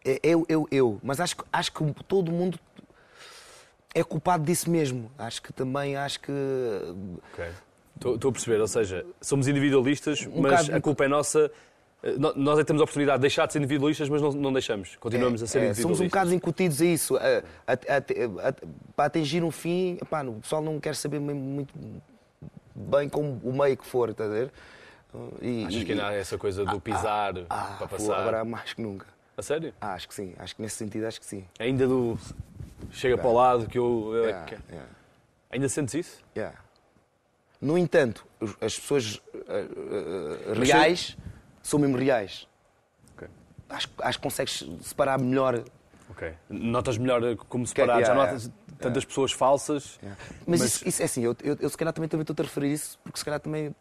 É eu, eu, eu. Mas acho, acho que todo mundo é culpado disso mesmo. Acho que também, acho que. Ok. Estou a perceber, ou seja, somos individualistas, Um mas bocado- a culpa é nossa. Eh, Nós é que temos a oportunidade de deixar de ser individualistas, mas não, não deixamos. Continuamos a ser É, é, individualistas. somos um bocado incutidos a isso. Para atingir um fim, epá, o pessoal não quer saber muito bem como o meio que for, está a ver? E, Achas e- que ainda há essa coisa do pisar ah, para pô, passar? Agora há mais que nunca. A sério? Ah, acho que sim. Acho que nesse sentido, acho que sim. Ainda do. Chega para o lado que eu. eu- Yeah, que- yeah, Ainda sentes isso? yeah. No entanto, as pessoas eh, Mas reais são mesmo reais. Ok. Acho, acho que consegues separar melhor Ok. Notas melhor como separar? yeah, Já yeah, notas tantas pessoas falsas? Mas, Mas- Isso, isso é assim, eu, eu, eu se calhar também também estou a referir isso porque se calhar também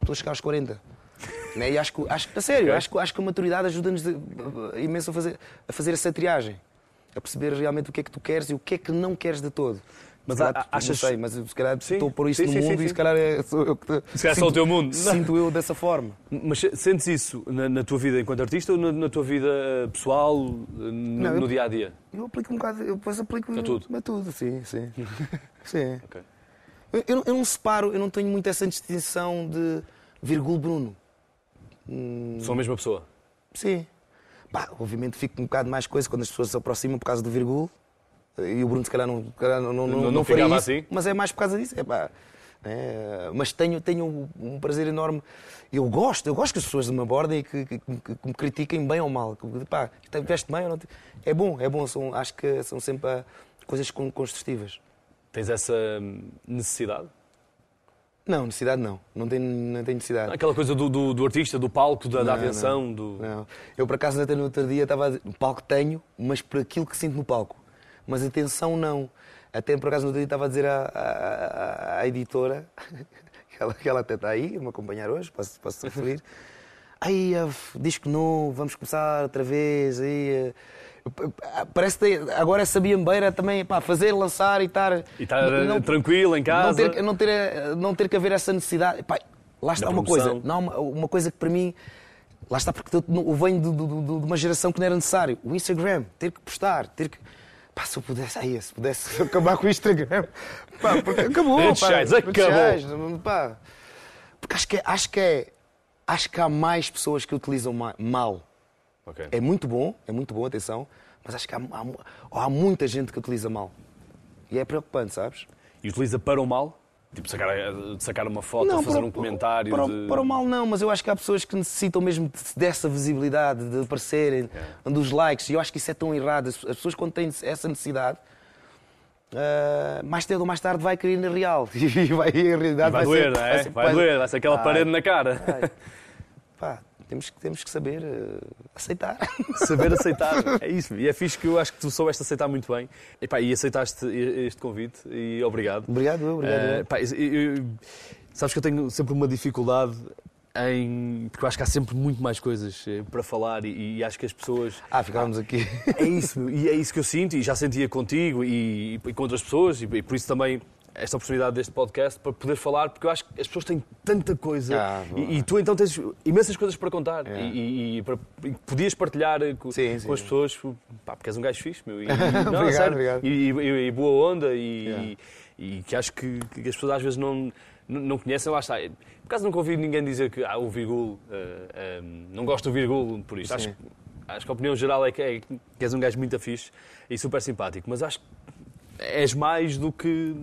estou a chegar aos 40. Né? E acho que, acho, a sério, Ok. acho, acho que a maturidade ajuda-nos imenso a fazer, a fazer essa triagem. A perceber realmente o que é que tu queres e o que é que não queres de todo. Mas Se calhar, achas- Não sei, mas se calhar Sim. estou a pôr isto Sim, no sim, mundo sim. e se calhar é, sou eu que te- Se calhar é só o teu mundo. Sinto eu dessa forma. Mas se- sentes isso na, na tua vida enquanto artista ou na, na tua vida eh, pessoal, eh, no, Não, eu- no dia a dia? Eu aplico um bocado, eu depois aplico A tudo? A tudo, sim, sim. sim. Ok. Eu, eu não- eu não separo, eu não tenho muito essa distinção de vírgula Bruno. Sou a mesma pessoa. Sim. Pá, obviamente fico um bocado mais coisa quando as pessoas se aproximam por causa do vírgula. E o Bruno se calhar não, se calhar não, não, Não- não, não faria isso, assim? mas é mais por causa disso. É, pá, é, mas tenho, tenho um prazer enorme. Eu gosto, eu gosto que as pessoas me abordem e que, que- que- que me critiquem bem ou mal. Que, pá, veste bem ou não? É bom, é bom. São, acho que são sempre coisas con- construtivas. Tens essa hum, necessidade? Não, necessidade não. Não tenho, não tenho necessidade. Aquela coisa do, do, do artista, do palco, da, da Não, atenção, do. Não. Eu, por acaso, até no outro dia estava a dizer, o palco tenho, mas por aquilo que sinto no palco. Mas atenção, não. Até, por acaso, no outro dia estava a dizer à, à- à editora, que ela, que ela até está aí, a me acompanhar hoje, posso, posso referir. Aí, que não, vamos começar outra vez. Aí, eh, parece que agora essa biambeira também, pá, fazer, lançar e estar... E estar eh, tranquilo em Não casa. ter, não, ter, eh, não ter que haver essa necessidade. Pá, lá está uma coisa. Não, uma, coisa que para mim. Lá está porque eu, venho de, de- de- de uma geração que não era necessário. O Instagram, ter que postar, ter que. Pá, se eu pudesse, aí, se pudesse acabar com o Instagram. Pá, porque acabou. Pá, sociais, acabou. pá. Porque acho que, é- acho, que é, acho que há mais pessoas que utilizam ma- mal. Ok. É muito bom, é muito bom, atenção, mas acho que há, há, há muita gente que utiliza mal. E é preocupante, sabes? E utiliza para o mal? Tipo, sacar, sacar uma foto, fazer para um comentário. Para, o- de... para o mal não, mas eu acho que há pessoas que necessitam mesmo de- dessa visibilidade, de aparecerem, dos likes, e eu acho que isso é tão errado. As as pessoas quando têm essa necessidade, ah, mais cedo ou mais tarde vai cair na real. E vai, a realidade E vai, vai, doer, ser, não é? ser- Vai, doer, vai ser aquela Ai, parede na cara. ai. Pá, temos, que- temos que saber ah, aceitar. Saber aceitar. É isso. E é fixe que eu acho que tu soubeste aceitar muito bem. E, pá, e aceitaste este convite e obrigado. Obrigado, eu, obrigado. Eu. pá, eu- eu- sabes que eu tenho sempre uma dificuldade em. Porque eu acho que há sempre muito mais coisas eh, para falar e, e acho que as pessoas. Ah, ficávamos aqui. É isso, e é isso que eu sinto e já sentia contigo e, e com outras pessoas e, e por isso também esta oportunidade deste podcast para poder falar, porque eu acho que as pessoas têm tanta coisa Ah, e, e tu então tens imensas coisas para contar É. e, e- para- e podias partilhar eh, com, Sim, com sim. as pessoas, pá, porque és um gajo fixe, meu. E, não, Obrigado, sério, obrigado. E, boa onda e, Yeah. e que acho que, que as pessoas às vezes não, não conhecem, lá está. Por acaso nunca ouvi ninguém dizer que ah, o Virgul, eh, eh, não gosto do Virgul por isto. Acho, acho que a opinião geral é que, é que és um gajo muito fixe e super simpático, mas acho que és mais do que,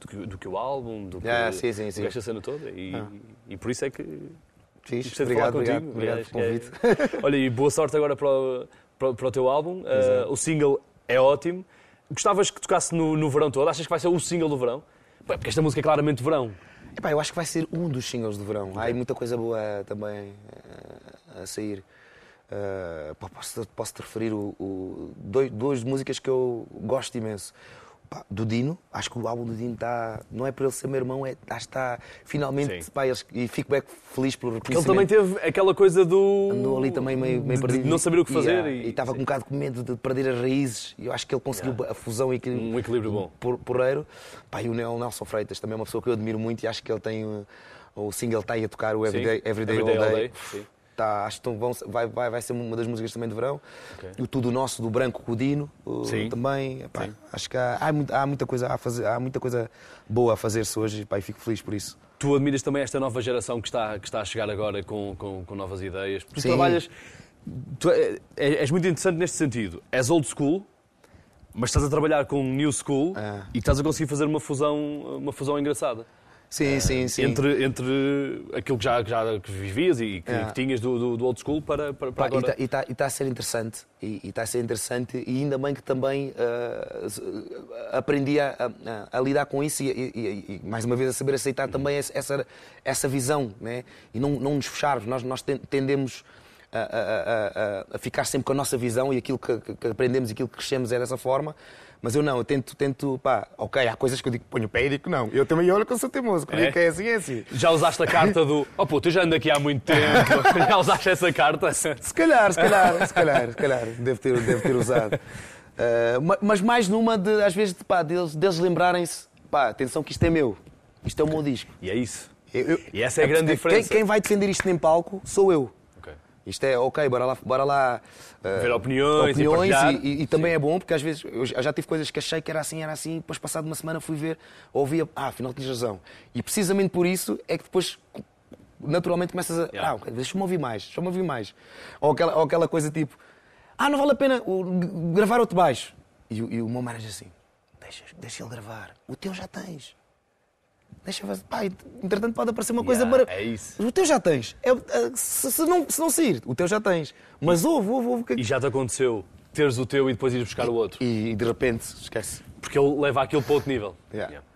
do que, do que o álbum, do que, Ah, sim, sim, sim. esta cena toda. E, Ah. e por isso é que de obrigado, obrigado, contigo. obrigado pelo que é- convite. Olha, e boa sorte agora para o, para, para o teu álbum. Eh, o single é ótimo. Gostavas que tocasse no, no verão todo? Achas que vai ser o single do verão? Porque esta música é claramente verão. Epá, eu acho que vai ser um dos singles do verão. Há aí muita coisa boa também eh, a sair. Eh, pá, posso, posso te referir o, o- dois, duas músicas que eu gosto imenso. Pá, do Dino, acho que o álbum do Dino está. Não é por ele ser meu irmão, é, acho que está finalmente. Sim. Pá, eles- e fico bem feliz pelo Porque ele reconhecimento. também teve aquela coisa do. Andou ali também meio, meio de- de perdido. não saber o que fazer. E, estava com um bocado com medo de perder as raízes. E eu acho que ele conseguiu a fusão e Um equilíbrio bom. por, porreiro. Pá, e o Nel- Nelson Freitas também é uma pessoa que eu admiro muito e acho que ele tem uh, o single está aí a tocar, o Everyday, Everyday, Everyday All Day. All Day. Tá, acho que vão, vai, vai, vai ser uma das músicas também de verão. Okay. O Tudo Nosso do Branco Codino também. Epá, Sim. Acho que há, há, há, muita coisa a fazer, há muita coisa boa a fazer-se hoje epá, e fico feliz por isso. Tu admiras também esta nova geração que está, que está a chegar agora com, com, com novas ideias. Tu Sim. trabalhas. Tu é, é, és muito interessante neste sentido. És old school, mas estás a trabalhar com new school ah. e estás a conseguir fazer uma fusão, uma fusão engraçada. Sim, sim, sim. Entre, entre aquilo que já, que já que vivias e que, é. que tinhas do, do, do, old school para, para, para agora. E está tá a ser interessante. E está a ser interessante e ainda bem que também uh, aprendi a, a, a, lidar com isso e, e, e, mais uma vez a saber aceitar também essa, essa visão né? e não, não nos fecharmos. Nós, nós tendemos a, a, a, ficar sempre com a nossa visão e aquilo que, que aprendemos e aquilo que crescemos é dessa forma. Mas eu não, eu tento, tento, pá, ok, há coisas que eu digo, ponho o pé e digo não. Eu também olho que eu sou teimoso, quando é? que é assim, é assim. Já usaste a carta do, oh pô, tu já ando aqui há muito tempo, já usaste essa carta? Se calhar, se calhar, se calhar, se calhar, devo ter, devo ter usado. Uh, mas mais numa, de, às vezes, pá, deles, deles lembrarem-se, pá, atenção que isto é meu, isto é o meu disco. E é isso. Eu, eu, e essa é a grande diferença. Quem, quem vai defender isto em palco sou eu. Isto é, ok, bora lá, bora lá uh, ver opiniões, opiniões e, e, e também é bom porque às vezes eu já tive coisas que achei que era assim, era assim, depois passado uma semana fui ver, ouvia, ah, afinal tinhas razão. E precisamente por isso é que depois naturalmente começas a, yeah. ah, deixa-me ouvir mais, deixa-me ouvir mais. Ou aquela, ou aquela coisa tipo, ah, não vale a pena gravar outro baixo. E, e o meu manager assim, deixa, deixa ele gravar, o teu já tens. Deixa fazer. Pá, entretanto pode aparecer uma coisa yeah, É isso. O teu já tens. É, é, se, se, não, se não sair, o teu já tens. Mas ouve, ouve, ouve. E já te aconteceu teres o teu e depois ires buscar o outro. E, e de repente, esquece. Porque ele leva aquilo para outro nível. Yeah. Yeah.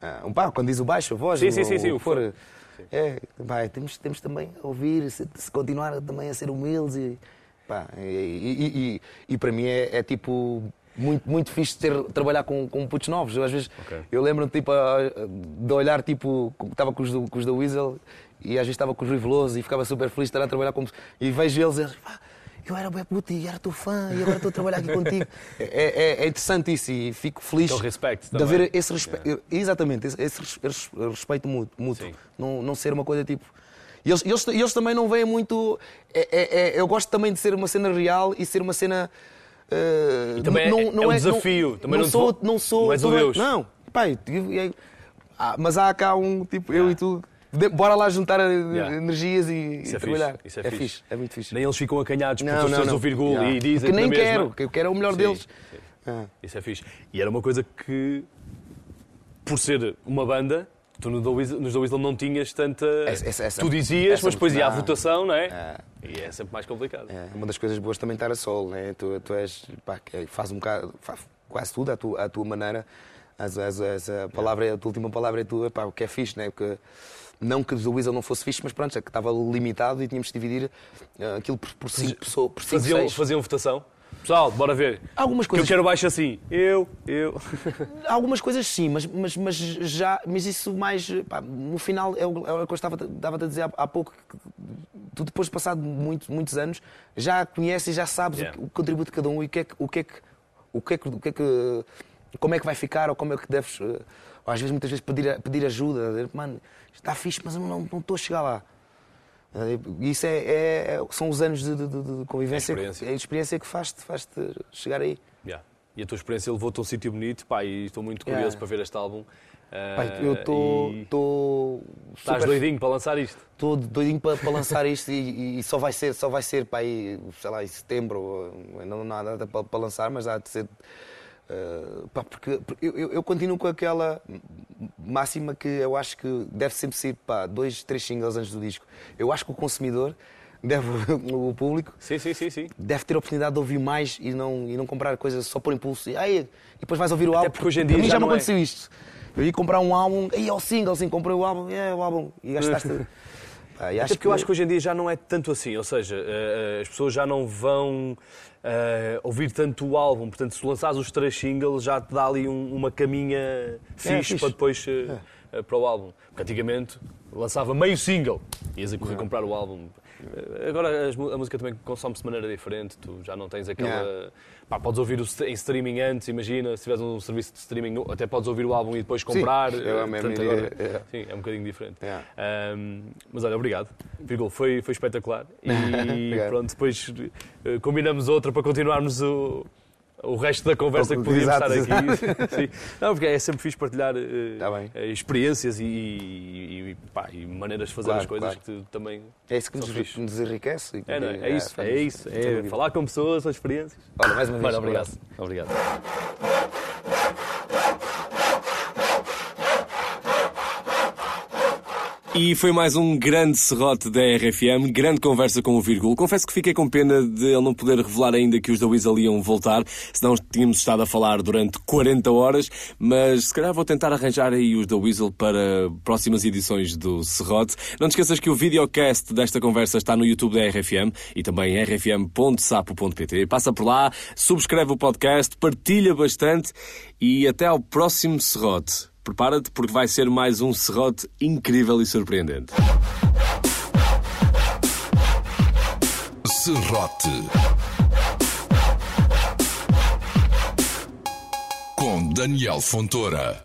Ah, um pá, quando diz o baixo, a voz, sim, sim, sim, sim, o for. Sim. É, pá, temos, temos também a ouvir, se, se continuar também a ser humildes e, pá, e, e, e, e para mim é, é tipo muito, muito fixe ter, trabalhar com, com putos novos. Eu, às vezes, okay. eu lembro-me tipo, de olhar, tipo, estava com os, do, com os da Weasel e às vezes estava com os Riveloso e ficava super feliz de estar a trabalhar com E vejo eles e eu era bem puto e era teu fã e agora estou a trabalhar aqui contigo. É, é, é, interessante isso e fico feliz de haver esse respeito. Yeah. Exatamente, esse, esse, respeito mútuo. mútuo. Não, não ser uma coisa tipo. E eles, eles, eles também não veem muito. É, é, é, eu gosto também de ser uma cena real e ser uma cena Uh, também não, é, não é um é, desafio. Não, também não, sou, não sou. Não és o Deus. Não, pai, ah, mas há cá um tipo, eu e tu. Bora lá juntar yeah. energias e, Isso é trabalhar. Fixe. Isso é, é fixe. fixe. É muito fixe. Nem eles ficam acanhados não, não, não. ouvir gol yeah. e dizem que nem quero, que eu quero o melhor sim, deles. Sim. Ah. Isso é fixe. E era uma coisa que, por ser uma banda, Tu no nos The Weasel não tinhas tanta. Essa, essa, tu dizias, mas depois ia à votação, não é? é? E é sempre mais complicado. É uma das coisas boas também estar a solo, né? Tu, tu és. Pá, faz um bocado. Faz quase tudo à tua, à tua maneira. As, as, as, a, palavra, a tua última palavra é tua, pá, o que é fixe, né? Porque não que o Weasel não fosse fixe, mas pronto, é que estava limitado e tínhamos de dividir uh, aquilo por, por cinco pessoas. Por cinco, faziam, faziam votação? Pessoal, bora ver. Algumas coisas. Que eu quero baixo assim. Eu, eu. Algumas coisas sim, mas, mas, mas já. Mas isso mais. Pá, no final é o, é o que eu estava, estava a dizer há, há pouco. Tu, depois de passado muito, muitos anos, já conheces e já sabes yeah. o, o contributo de cada um e o que é que. O que, é que, o que, é que, o que, é que como é que vai ficar ou como é que deves. Ou às vezes, muitas vezes, pedir, pedir ajuda. Dizer, Mano, está fixe, mas eu não, não estou a chegar lá. Isso é, é, são os anos de, de, de convivência, é a experiência, é a experiência que faz-te faz chegar aí. Yeah. E a tua experiência levou-te a um sítio bonito, pá, e estou muito curioso yeah. para ver este álbum. Pai, eu estou. E... Estás super... doidinho para lançar isto? Estou doidinho para, para lançar isto e, e, só vai ser, só vai ser para aí, sei lá, em setembro, não, não há nada para, para lançar, mas há de ser Uh, pá, porque, eu, eu, continuo com aquela máxima que eu acho que deve sempre ser pá, dois, três singles antes do disco. Eu acho que o consumidor deve, o público sim, sim, sim, deve ter a oportunidade de ouvir mais e não, e não comprar coisas só por impulso. E, aí, e depois vais ouvir o Até álbum. Porque hoje em dia já, já não é. aconteceu isto. Eu ia comprar um álbum, aí é o single, assim, comprei o álbum, é o álbum, e gastaste. Pá, e Até porque que... eu acho que hoje em dia já não é tanto assim, ou seja, uh, as pessoas já não vão uh, ouvir tanto o álbum. Portanto, se lançares os três singles, já te dá ali um, uma caminha é, fixe, é, fixe. para depois uh, para o álbum. Porque antigamente lançava meio single, ias a correr comprar o álbum. Agora a música também consome-se de maneira diferente, tu já não tens aquela. Yeah. Pá, podes ouvir o, em streaming antes, imagina, se tiveres um serviço de streaming, até podes ouvir o álbum e depois comprar. Sim, eu Portanto, agora, yeah. sim, é um bocadinho diferente. Yeah. Um, mas olha, obrigado. Virgul, foi, foi espetacular. E pronto, depois uh, combinamos outra para continuarmos o o resto da conversa que podíamos estar aqui. Sim. Não, porque é sempre fixe partilhar uh, experiências e, e, pá, e, maneiras de fazer claro, as coisas claro. que também. É isso que nos, nos enriquece. É, não, é, é, isso, é, é isso. É, falar com pessoas, as experiências. Olha, mais uma vez. obrigado. obrigado. E foi mais um grande serrote da RFM, grande conversa com o Virgul. Confesso que fiquei com pena de ele não poder revelar ainda que os da Weasel iam voltar, senão tínhamos estado a falar durante 40 horas, mas se calhar vou tentar arranjar aí os da Weasel para próximas edições do Serrote. Não te esqueças que o videocast desta conversa está no YouTube da RFM e também rfm.sapo.pt. Passa por lá, subscreve o podcast, partilha bastante e até ao próximo Serrote. Prepara-te porque vai ser mais um serrote incrível e surpreendente. Serrote com Daniel Fontoura.